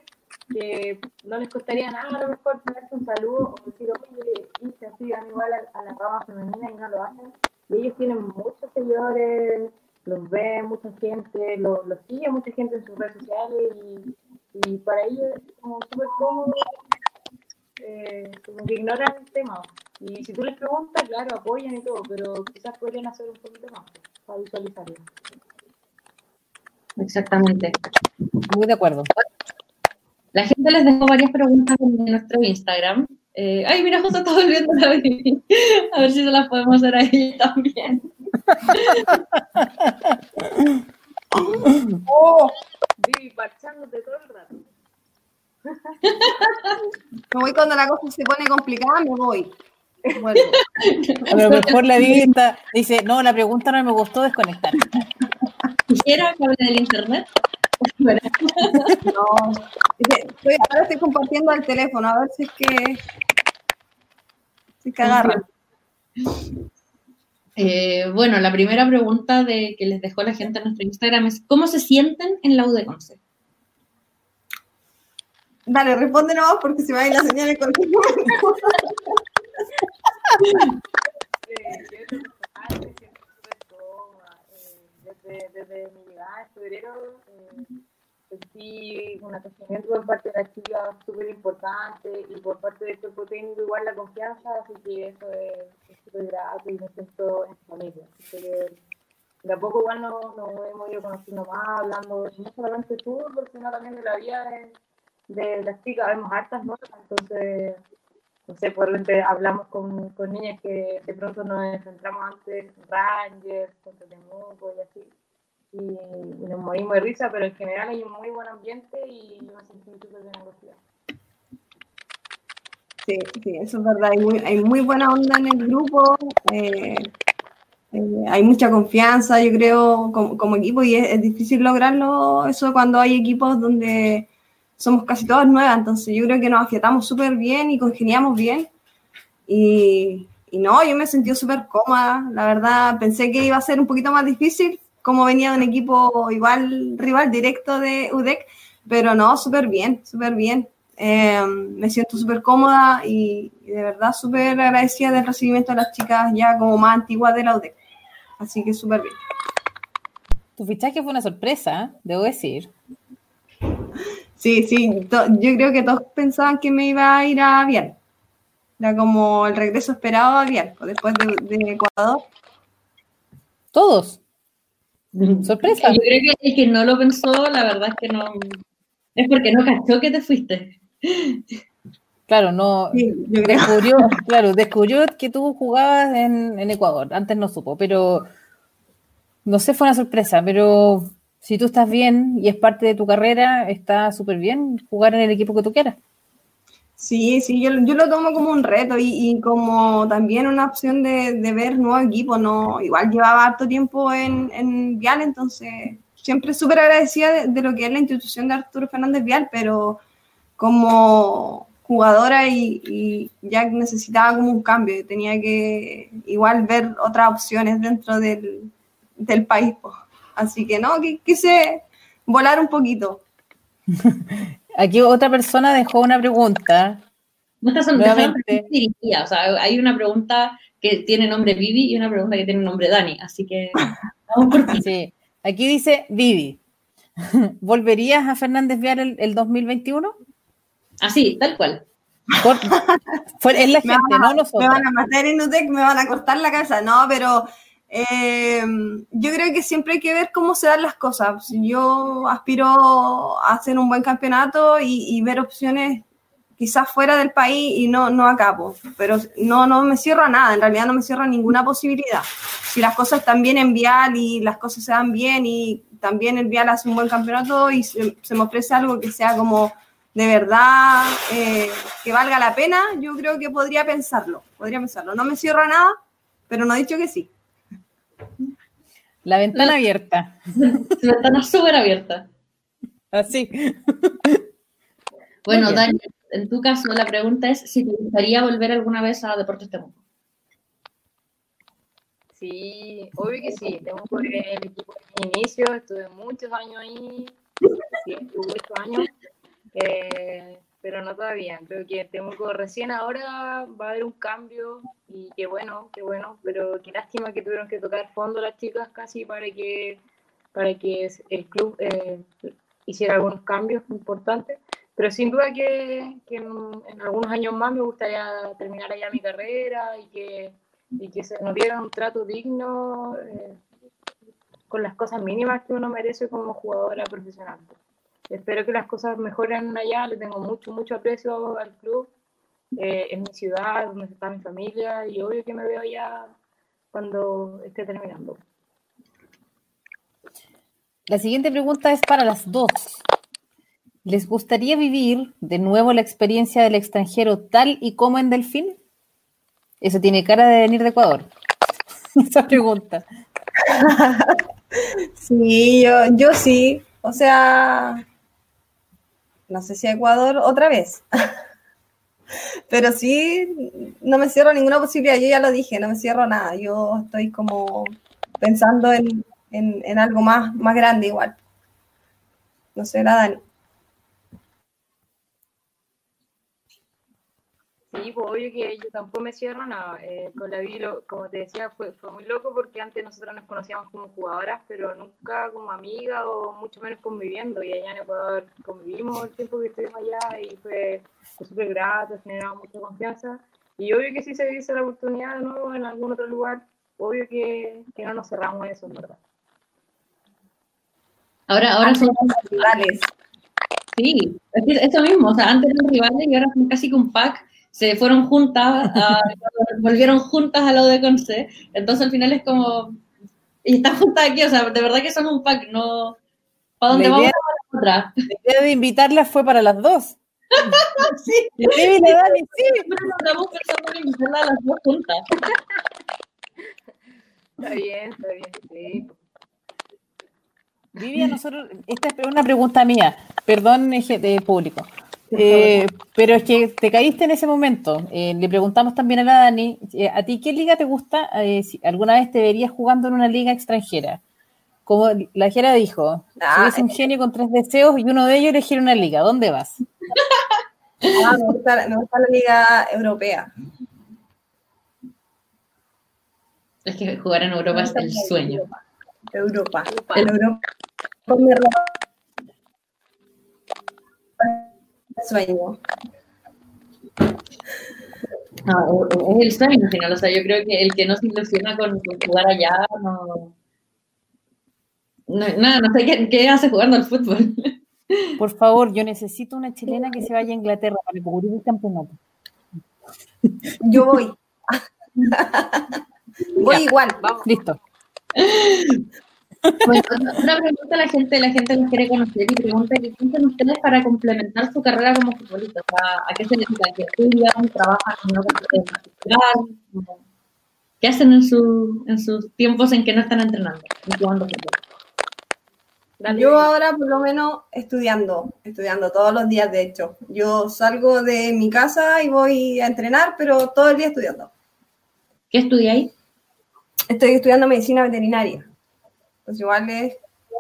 Speaker 4: que no les costaría nada a lo mejor darse un saludo o decir, oye, y se sigan igual a, a la rama femenina y no lo hacen. Y ellos tienen muchos seguidores, los ve mucha gente, los lo sigue mucha gente en sus redes sociales y, y para ellos es como súper cómodo eh, como que ignoran el tema. Y si tú les preguntas, claro, apoyan y todo, pero quizás podrían hacer un poquito más para visualizarlo.
Speaker 1: Exactamente.
Speaker 2: Muy de acuerdo.
Speaker 1: La gente les dejó varias preguntas en nuestro Instagram. Eh, ay, mira, justo está volviendo la Vivi. *laughs* A ver si se las podemos hacer a ella también. *laughs*
Speaker 3: Oh,
Speaker 4: Vivi parchándote todo el rato. *laughs*
Speaker 3: me voy cuando la cosa se pone complicada, me voy. Vuelvo.
Speaker 2: A lo mejor la Vivi está- dice, no, la pregunta no me gustó desconectar.
Speaker 1: Quisiera que hable del internet. Bueno,
Speaker 3: No. Estoy- ahora estoy compartiendo el teléfono, a ver si es que. Si es que agarra.
Speaker 1: eh, bueno, la primera pregunta de que les dejó la gente en nuestro Instagram es ¿cómo se sienten en la UD11?
Speaker 3: Dale, responde nomás porque se va a ir la señal en cualquier momento.
Speaker 4: Eh, yo en lo personal me siento súper cómoda. Eh, desde, desde mi llegada en febrero, eh, sentí un acogimiento por parte de la chica súper importante y por parte del cuerpo técnico igual la confianza, así que eso es súper grato y me siento en familia. Así que de a poco igual nos, nos hemos ido conociendo más, hablando no solamente de fútbol, sino también de la vida de, de las chicas. Vemos hartas notas, entonces, no sé, por repente hablamos con, con niñas que de pronto nos enfrentamos antes, Rangers, contra Temuco y así y, y nos morimos de risa, pero en general hay un muy buen ambiente y sentí súper bien acogida.
Speaker 3: Sí, sí, eso es verdad. Hay muy, hay muy buena onda en el grupo. eh, eh, hay mucha confianza, yo creo, como, como equipo, y es, es difícil lograrlo eso cuando hay equipos donde somos casi todas nuevas. Entonces, yo creo que nos afiatamos súper bien y congeniamos bien. Y, y no, yo me sentido súper cómoda. La verdad, pensé que iba a ser un poquito más difícil, como venía de un equipo igual rival directo de UDEC, pero no, súper bien, súper bien. Eh, me siento súper cómoda y, y de verdad súper agradecida del recibimiento de las chicas ya como más antiguas de la UDEC. Así que súper bien.
Speaker 2: Tu fichaje fue una sorpresa, ¿eh? debo decir.
Speaker 3: Sí, sí, to- yo creo que todos pensaban que me iba a ir a Vial. Era como el regreso esperado a Vial, pues, después de, de Ecuador.
Speaker 2: Todos. Sorpresa.
Speaker 1: Yo creo que el que no lo pensó, la verdad es que no. Es porque no cachó que te fuiste.
Speaker 2: Claro, no.
Speaker 3: Sí, yo creo.
Speaker 2: Descubrió, claro, descubrió que tú jugabas en, en Ecuador. Antes no supo, pero no sé, fue una sorpresa. Pero si tú estás bien y es parte de tu carrera, está súper bien jugar en el equipo que tú quieras.
Speaker 3: Sí, sí, yo, yo lo tomo como un reto y, como también una opción de, de ver nuevo equipo, ¿no? Igual llevaba harto tiempo en, en Vial, entonces siempre súper agradecida de, de lo que es la institución de Arturo Fernández Vial, pero como jugadora y, ya necesitaba como un cambio, tenía que igual ver otras opciones dentro del, del país. Así que no, que quise volar un poquito. *laughs*
Speaker 2: Aquí otra persona dejó una pregunta.
Speaker 1: Muchas son
Speaker 2: Nuevamente.
Speaker 1: dejaron dirigida, O sea, hay una pregunta que tiene nombre Vivi y una pregunta que tiene nombre Dani. Así que *laughs* vamos por ti.
Speaker 2: Sí. Aquí dice Vivi. *laughs* ¿Volverías a Fernández Vial el, el 2021?
Speaker 1: Así, tal cual.
Speaker 2: Por- es la
Speaker 3: Me
Speaker 2: gente,
Speaker 3: van a-
Speaker 2: no nosotros.
Speaker 3: Me van a matar en UTEC, me van a cortar la cabeza. No, pero eh, yo creo que siempre hay que ver cómo se dan las cosas. Yo aspiro a hacer un buen campeonato y, y ver opciones quizás fuera del país y no, no acá. po. Pero no, no me cierro a nada, en realidad no me cierro a ninguna posibilidad. Si las cosas están bien en Vial y las cosas se dan bien y también el Vial hace un buen campeonato y se, se me ofrece algo que sea como de verdad eh, que valga la pena, yo creo que podría pensarlo, podría pensarlo. No me cierro a nada, pero no he dicho que sí.
Speaker 2: La ventana abierta. *laughs*
Speaker 1: Su ventana súper abierta.
Speaker 2: Así.
Speaker 1: Bueno. Dani, en tu caso, la pregunta es si te gustaría volver alguna vez a Deportes Temuco.
Speaker 4: Sí, obvio que sí. Tengo que ver el equipo de mi inicio, estuve muchos años ahí, sí, estuve ocho años, eh, pero no todavía. Creo que Temuco recién ahora va a haber un cambio y qué bueno, qué bueno, pero qué lástima que tuvieron que tocar fondo las chicas casi para que, para que el club eh, hiciera algunos cambios importantes. Pero sin duda que, que en, en algunos años más me gustaría terminar allá mi carrera y que y que se nos diera un trato digno eh, con las cosas mínimas que uno merece como jugadora profesional. Espero que las cosas mejoren allá, le tengo mucho, mucho aprecio al club, eh, es mi ciudad, donde está mi familia y obvio que me veo allá cuando esté terminando.
Speaker 2: La siguiente pregunta es para las dos. ¿Les gustaría vivir de nuevo la experiencia del extranjero tal y como en Delfín? Eso tiene cara de venir de Ecuador. *laughs* Esa pregunta. *laughs*
Speaker 3: Sí, yo, yo sí. O sea, no sé si a Ecuador otra vez. *laughs* Pero sí, no me cierro ninguna posibilidad. Yo ya lo dije, no me cierro nada. Yo estoy como pensando en, en, en algo más, más grande igual. No sé, la Dani.
Speaker 4: Sí, pues obvio que yo tampoco me cierro nada. Eh, con la Vivi, como te decía, fue, fue muy loco porque antes nosotros nos conocíamos como jugadoras, pero nunca como amigas o mucho menos conviviendo. Y allá en Ecuador convivimos el tiempo que estuvimos allá y fue, fue súper grato, generaba mucha confianza. Y obvio que si se dice la oportunidad de nuevo en algún otro lugar, obvio que, que no nos cerramos a eso, en verdad.
Speaker 1: Ahora, ahora son,
Speaker 3: Rivales.
Speaker 1: sí, es eso mismo, o sea, antes eran rivales y ahora son casi que un pack, se fueron juntas, a- *laughs* volvieron juntas a lo de Conce, entonces al final es como, y están juntas aquí, o sea, de verdad que son un pack, no, ¿para dónde
Speaker 2: La
Speaker 1: vamos?
Speaker 2: idea-
Speaker 1: Para la *laughs* otra.
Speaker 2: La idea de invitarlas fue para las dos. *laughs*
Speaker 1: Sí,
Speaker 2: La y la Dani, sí.
Speaker 1: estamos pensando en invitarla a las dos juntas.
Speaker 4: Está bien, está bien, sí.
Speaker 2: Vivi, a nosotros, esta es una pregunta mía, perdón, eje- de público. Eh, pero es que te caíste en ese momento. Eh, le preguntamos también a la Dani, eh, ¿a ti qué liga te gusta? Eh, si ¿Alguna vez te verías jugando en una liga extranjera? Como la Jera dijo,
Speaker 3: Ah,
Speaker 2: eres un genio con tres deseos y uno de ellos elegir una liga, ¿dónde vas? *laughs*
Speaker 3: Ah, me, gusta, me gusta la liga europea.
Speaker 1: Es que jugar en Europa es el sueño.
Speaker 3: Europa.
Speaker 4: Europa.
Speaker 3: El Europa sueño.
Speaker 1: No, es el sueño al final, o sea, yo creo que el que no se ilusiona con, con jugar allá, no... No, nada, no sé qué, qué hace jugando al fútbol. *laughs*
Speaker 2: Por favor, yo necesito una chilena que se vaya a Inglaterra para cubrir el campeonato.
Speaker 3: Yo voy. *laughs* voy
Speaker 2: Ya.
Speaker 3: igual.
Speaker 4: Vamos.
Speaker 2: Listo. *laughs*
Speaker 1: Bueno, otra pregunta a la gente, la gente nos quiere conocer y pregunta qué piensan ustedes para complementar su carrera como futbolista, o sea, ¿a qué se dedican? ¿Qué estudian? ¿Trabajan en una ¿Qué hacen en, su, en sus tiempos en que no están entrenando y jugando fútbol?
Speaker 4: Dale,
Speaker 3: Yo ahora por lo menos estudiando, estudiando todos los días de hecho. Yo salgo de mi casa y voy a entrenar, pero todo el día estudiando.
Speaker 1: ¿Qué estudiáis?
Speaker 3: Estoy estudiando medicina veterinaria. Pues igual es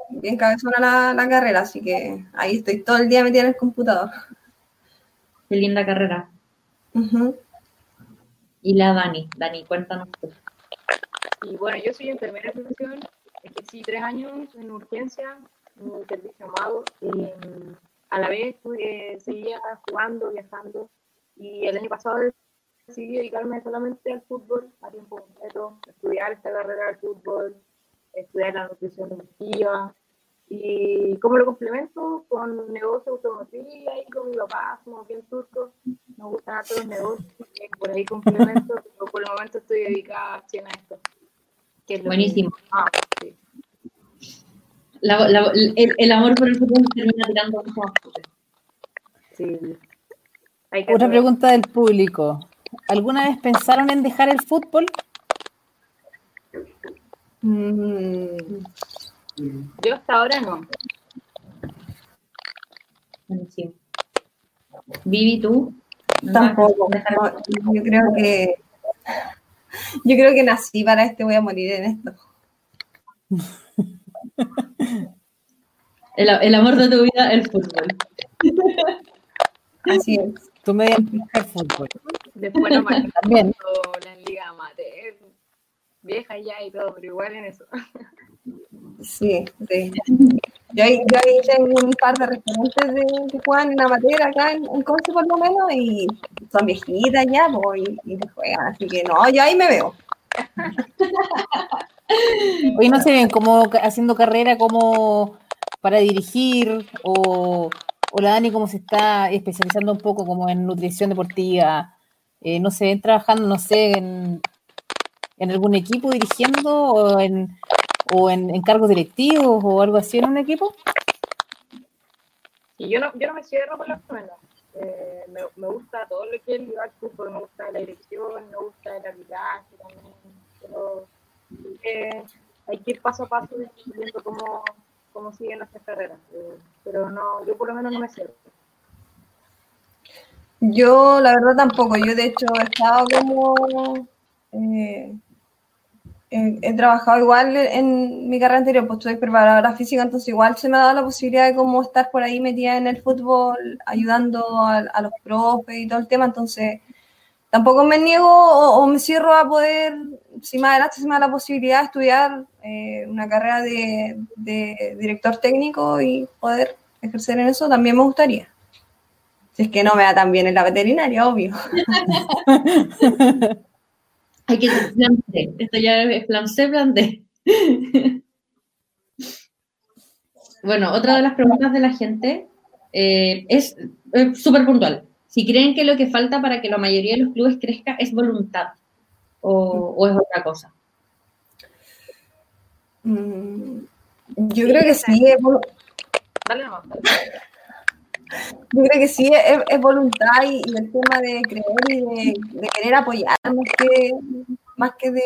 Speaker 3: bien cabezona la, la carrera, así que ahí estoy todo el día metida en el computador.
Speaker 1: Qué linda carrera. Y la Dani, Dani, cuéntanos tú.
Speaker 4: Y bueno, yo soy enfermera de profesión, ejercí tres años en urgencia, en un servicio amado. eh, a la vez pues, seguía jugando, viajando, y el año pasado decidí dedicarme solamente al fútbol a tiempo completo, estudiar esta carrera del fútbol, estudiar la nutrición deportiva. Y como lo complemento con negocio automotriz, ahí con mi papá, somos bien turcos, nos gustan todos los negocios, y por ahí complemento, *laughs* pero por el momento estoy dedicada a esto. que es
Speaker 1: Buenísimo.
Speaker 4: que- Ah, sí.
Speaker 1: La- la- el, el amor por el fútbol termina tirando mucho más fuerte.
Speaker 4: sí. Hay que
Speaker 2: Otra pregunta del público. ¿Alguna vez pensaron en dejar el fútbol?
Speaker 3: Mm,
Speaker 4: Yo hasta ahora no.
Speaker 1: Buenísimo. Vivi, ¿tú?
Speaker 3: Tampoco. No, yo creo que yo creo que nací para esto, voy a morir en esto.
Speaker 1: El, el amor de tu vida, el fútbol.
Speaker 3: Así es.
Speaker 2: Tú me digas el fútbol.
Speaker 4: Después nos manejamos
Speaker 2: También.
Speaker 4: las ligas amateur, vieja ya y todo, pero igual en eso.
Speaker 3: Sí, sí. Yo ahí, yo ahí tengo un par de referentes de, que juegan en amateur acá en, en Conce por lo menos y son viejitas ya pues, y, y juegan, así que no, yo ahí me veo. *laughs*
Speaker 2: Hoy no se ven como haciendo carrera como para dirigir o, o la Dani como se está especializando un poco como en nutrición deportiva. Eh, no se ven trabajando, no sé, en, en algún equipo dirigiendo o en, o en, en cargos directivos o algo así en un equipo.
Speaker 4: Y yo no, yo no me cierro por la escuela. Eh, me, me gusta todo lo que es el al fútbol, me gusta la dirección, me gusta el arbitraje también. Pero eh, hay que ir paso a paso viendo cómo, cómo siguen nuestras carreras. Eh, pero no, yo por lo menos no me cierro.
Speaker 3: Yo la verdad tampoco, yo de hecho he estado como... eh, he, he trabajado igual en mi carrera anterior, pues soy preparadora física, entonces igual se me ha dado la posibilidad de como estar por ahí metida en el fútbol, ayudando a, los profes y todo el tema, entonces tampoco me niego o, o me cierro a poder, si más adelante se me da la posibilidad de estudiar eh, una carrera de, de director técnico y poder ejercer en eso, también me gustaría. Si es que no me da tan bien en la veterinaria, obvio. *laughs*
Speaker 1: Hay que ser plan C. Esto ya es plan C, plan D. bueno, otra de las preguntas de la gente eh, es eh, súper puntual. Si creen que lo que falta para que la mayoría de los clubes crezca es voluntad o, o es otra cosa.
Speaker 3: Mm, Yo creo que sí, es,
Speaker 4: dale.
Speaker 3: Yo creo que sí es, es voluntad y, y el tema de creer y de, de querer apoyar más que, más que de,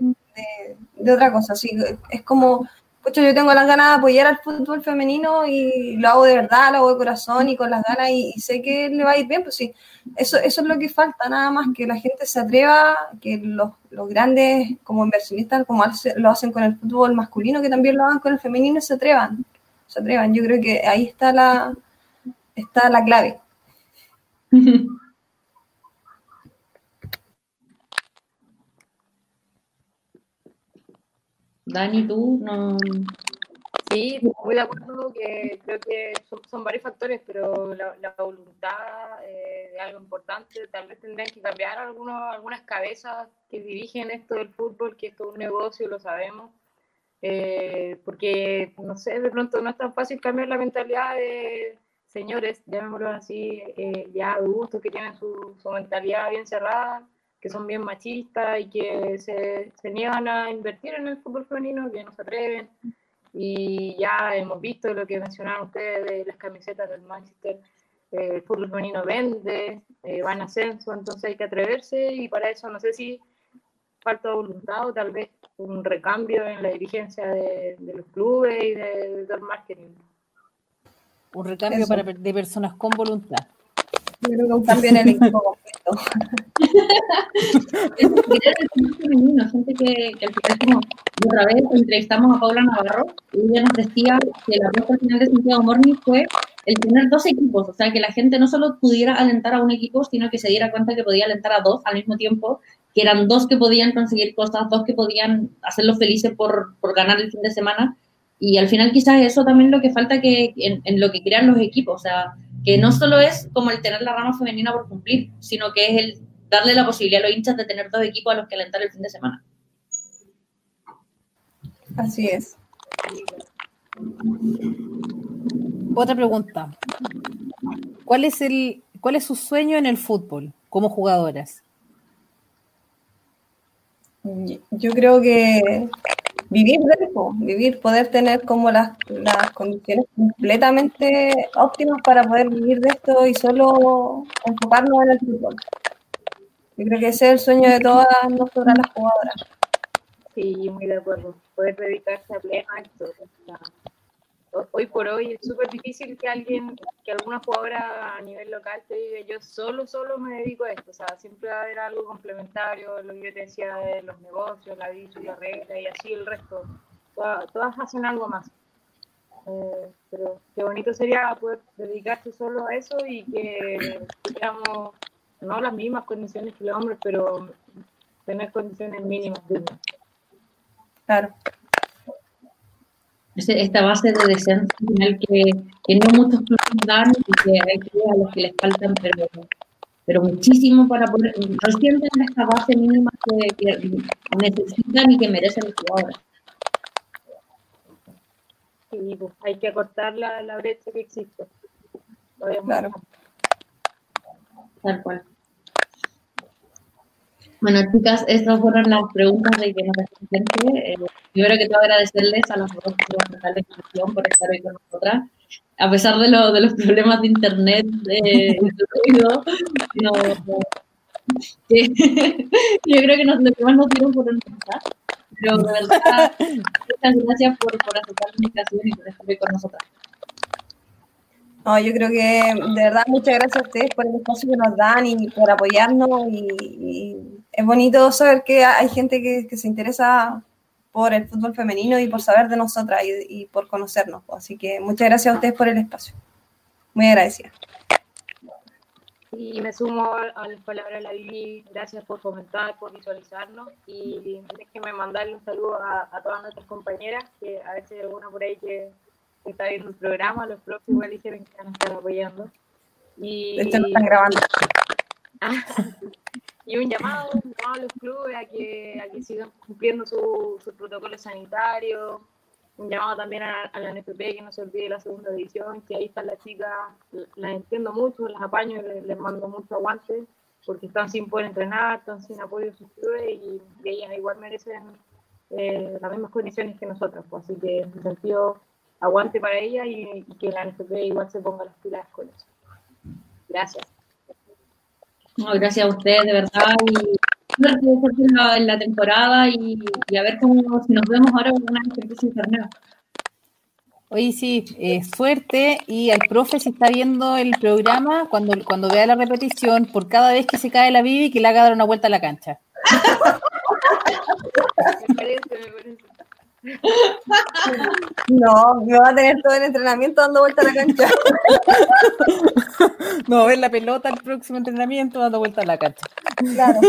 Speaker 3: de- de otra cosa. Sí, es como, pucha, yo tengo las ganas de apoyar al fútbol femenino y lo hago de verdad, lo hago de corazón y con las ganas y, y sé que le va a ir bien, pues sí, eso, eso es lo que falta, nada más que la gente se atreva, que los, los grandes como inversionistas, como hace- lo hacen con el fútbol masculino, que también lo hagan con el femenino, se atrevan, se atrevan. Yo creo que ahí está la, está la clave. *laughs*
Speaker 1: Dani, tú no.
Speaker 4: Sí, muy de acuerdo que creo que son, son varios factores, pero la, la voluntad eh, de algo importante, tal vez tendrían que cambiar algunos, algunas cabezas que dirigen esto del fútbol, que esto es un negocio, lo sabemos, eh, porque, no sé, de pronto no es tan fácil cambiar la mentalidad de señores, llamémoslo así, eh, ya adultos que tienen su, mentalidad bien cerrada, que son bien machistas y que se, se niegan a invertir en el fútbol femenino, que no se atreven y ya hemos visto lo que mencionaron ustedes de las camisetas del Manchester, eh, el fútbol femenino vende, eh, va en ascenso, entonces hay que atreverse y para eso no sé si falta voluntad o tal vez un recambio en la dirigencia de, de los clubes y de- del marketing.
Speaker 2: Un recambio
Speaker 3: Eso.
Speaker 2: para, per- de personas con voluntad.
Speaker 3: Yo creo que un cambio en el equipo completo. *laughs*
Speaker 1: Es femenino, gente que, que al final, como otra vez entrevistamos a Paula Navarro y ella nos decía que la apuesta al final de Santiago Morning fue el tener dos equipos, o sea, que la gente no solo pudiera alentar a un equipo, sino que se diera cuenta que podía alentar a dos al mismo tiempo, que eran dos que podían conseguir cosas, dos que podían hacerlos felices por, por ganar el fin de semana. Y al final quizás eso también lo que falta que en, en lo que crean los equipos, o sea, que no solo es como el tener la rama femenina por cumplir, sino que es el darle la posibilidad a los hinchas de tener dos equipos a los que alentar el fin de semana.
Speaker 3: Así es.
Speaker 2: Otra pregunta. ¿Cuál es el cuál es su sueño en el fútbol como jugadoras?
Speaker 3: Yo creo que vivir de eso, vivir, poder tener como las, las condiciones completamente óptimas para poder vivir de esto y solo enfocarnos en el fútbol. Yo creo que ese es el sueño de todas nosotras las jugadoras.
Speaker 4: Sí, muy de acuerdo. Poder dedicarse a pleno a esto. Hoy por hoy es súper difícil que alguien, que alguna jugadora a nivel local te diga yo solo, solo me dedico a esto. O sea, siempre va a haber algo complementario, lo que de los negocios, la bici, la regla y así el resto. Todas, todas hacen algo más. Eh, pero qué bonito sería poder dedicarse solo a eso y que tuviéramos no las mismas condiciones que los hombres, pero tener condiciones mínimas.
Speaker 3: Claro.
Speaker 1: Esta base de descenso final que, que no muchos clubes dan y que hay clubes a los que les faltan, pero, pero muchísimo para poder, recién tener esta base mínima que, que necesitan y que merecen los jugadores.
Speaker 4: Y pues, hay que acortar la, la brecha que existe.
Speaker 3: Claro.
Speaker 1: Tal cual. Bueno, chicas, estas fueron las preguntas de que nos gente. Eh, primero que todo, agradecerles a las dos por la invitación, por estar hoy con nosotras. A pesar de, lo- de los problemas de internet, de, de ruido, no, no- que- *laughs* yo creo que nos, lo que más nos dieron fueron risas. Pero de verdad, *laughs* muchas gracias por, por aceptar la invitación y por estar hoy con nosotras.
Speaker 3: No, yo creo que de verdad muchas gracias a ustedes por el espacio que nos dan y por apoyarnos. Y, y es bonito saber que hay gente que, que se interesa por el fútbol femenino y por saber de nosotras y, y por conocernos. Así que muchas gracias a ustedes por el espacio. Muy agradecida.
Speaker 4: Y me sumo a las palabras de la Vivi, gracias por comentar, por visualizarnos y déjenme mandarle un saludo a, a, todas nuestras compañeras, que a veces hay alguna por ahí que, está viendo el programa, los próximos igual dijeron que van a estar apoyando. Y,
Speaker 3: de hecho, no están grabando. *laughs*
Speaker 4: y un llamado, a los clubes a que, a que sigan cumpliendo su, su protocolo sanitario, un llamado también a, la NFP que no se olvide la segunda edición, que ahí están las chicas, las entiendo mucho, las apaño, les, les mando mucho aguante, porque están sin poder entrenar, están sin apoyo de sus clubes y, ellas igual merecen eh, las mismas condiciones que nosotros. Pues, así que en ese sentido, aguante para ellas y, que la NFP igual se ponga las pilas con eso. Gracias.
Speaker 1: gracias a ustedes, de verdad. Y en la temporada y, a ver cómo si nos vemos ahora con una experiencia internet.
Speaker 2: Oye, sí, eh, suerte y al profe si está viendo el programa, cuando, cuando vea la repetición, por cada vez que se cae la Bibi, que le haga dar una vuelta a la cancha. *laughs*
Speaker 3: No, me va a tener todo el entrenamiento dando vuelta a la cancha. *laughs*
Speaker 2: No, ver la pelota el próximo entrenamiento dando vuelta a la cancha. Claro.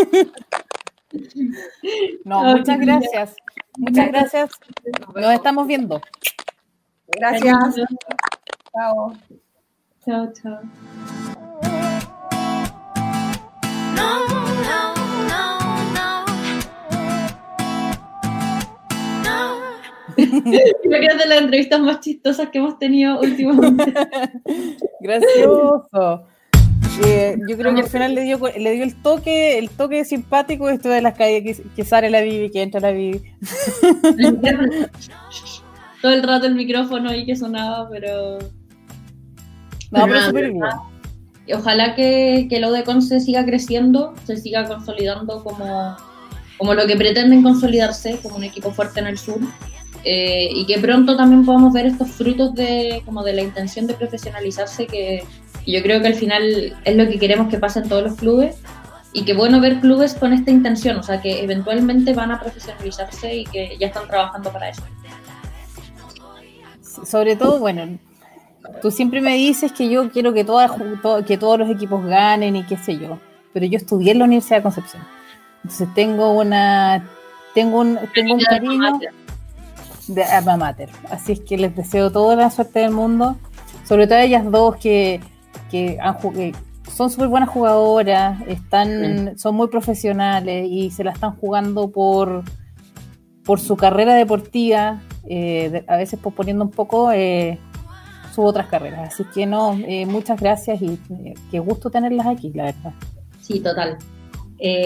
Speaker 2: No, muchas gracias. Muchas gracias. Nos estamos viendo.
Speaker 3: Gracias. Chao.
Speaker 1: Chao, chao. Creo que es de las entrevistas más chistosas que hemos tenido últimamente. *laughs*
Speaker 2: Gracioso. Eh, yo creo que al final le dio, le dio el toque, el toque simpático esto de las calles que, sale la Bibi, que entra la Bibi. *laughs*
Speaker 1: Todo el rato el micrófono ahí que sonaba, pero.
Speaker 2: No, pero súper bien.
Speaker 1: Ojalá que, que lo de Conce siga creciendo, se siga consolidando como, como lo que pretenden consolidarse, como un equipo fuerte en el sur. Eh, y que pronto también podamos ver estos frutos de, como de la intención de profesionalizarse que yo creo que al final es lo que queremos que pase en todos los clubes y que bueno ver clubes con esta intención, o sea que eventualmente van a profesionalizarse y que ya están trabajando para eso.
Speaker 2: Sobre todo, bueno, tú siempre me dices que yo quiero que, todas, que todos los equipos ganen y qué sé yo, pero yo estudié en la Universidad de Concepción. Entonces tengo una tengo un, tengo un cariño de alma mater. Así es que les deseo toda la suerte del mundo, sobre todo a ellas dos que, que, han, son súper buenas jugadoras, están, son muy profesionales y se la están jugando por, por su carrera deportiva, eh, a veces posponiendo un poco eh, sus otras carreras. Así que no, eh, muchas gracias y qué gusto tenerlas aquí, la verdad.
Speaker 1: Sí, total.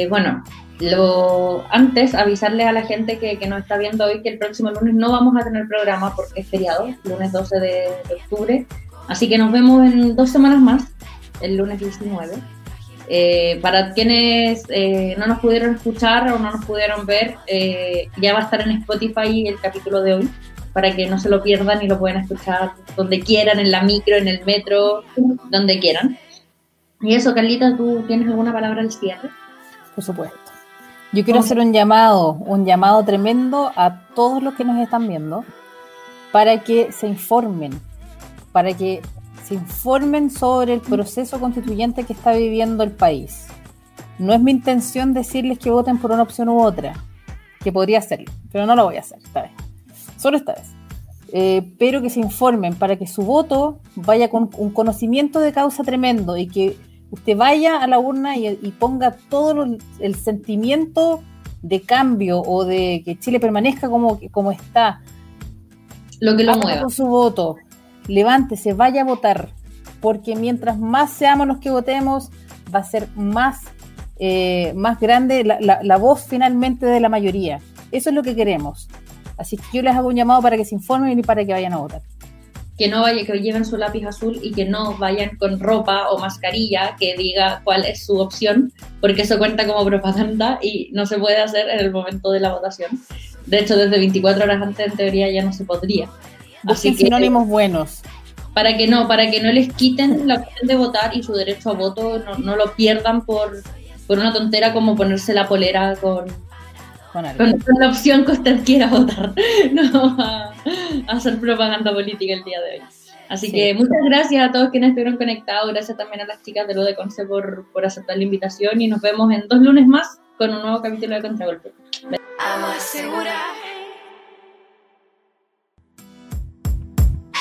Speaker 1: bueno, lo, antes avisarle a la gente que, que, nos está viendo hoy que el próximo lunes no vamos a tener programa porque es feriado, lunes 12 de, octubre. Así que nos vemos en dos semanas más, el lunes 19. Eh, para quienes eh, no nos pudieron escuchar o no nos pudieron ver, eh, ya va a estar en Spotify el capítulo de hoy, para que no se lo pierdan y lo puedan escuchar donde quieran, en la micro, en el metro, donde quieran. Y eso, Carlita, ¿tú tienes alguna palabra al cierre?
Speaker 2: Por supuesto. Yo quiero hacer un llamado, un llamado tremendo a todos los que nos están viendo para que se informen, para que se informen sobre el proceso constituyente que está viviendo el país. No es mi intención decirles que voten por una opción u otra, que podría hacerlo, pero no lo voy a hacer esta vez, solo esta vez. Eh, pero que se informen para que su voto vaya con un conocimiento de causa tremendo y que usted vaya a la urna y, ponga todo el sentimiento de cambio o de que Chile permanezca como, como está.
Speaker 1: Lo que lo mueva.
Speaker 2: Con su voto, levántese, vaya a votar, porque mientras más seamos los que votemos, va a ser más, eh, más grande la, la voz finalmente de la mayoría. Eso es lo que queremos. Así que yo les hago un llamado para que se informen y para que vayan a votar
Speaker 1: que no vaya, que lleven su lápiz azul y que no vayan con ropa o mascarilla que diga cuál es su opción, porque eso cuenta como propaganda y no se puede hacer en el momento de la votación. De hecho, desde 24 horas antes, en teoría, ya no se podría.
Speaker 2: Así que, sinónimos buenos.
Speaker 1: Para que no, para que no les quiten la opción de votar y su derecho a voto no, no lo pierdan por, por una tontera como ponerse la polera con, con, la opción que usted quiera votar, *laughs* no a, hacer propaganda política el día de hoy. Así que muchas gracias a todos quienes estuvieron conectados, gracias también a las chicas de lo de Conce por, por aceptar la invitación y nos vemos en dos lunes más con un nuevo capítulo de Contragolpe.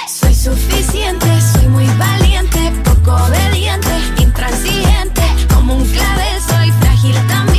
Speaker 6: Soy suficiente, soy muy valiente, poco obediente, intransigente, como un clavel soy frágil también.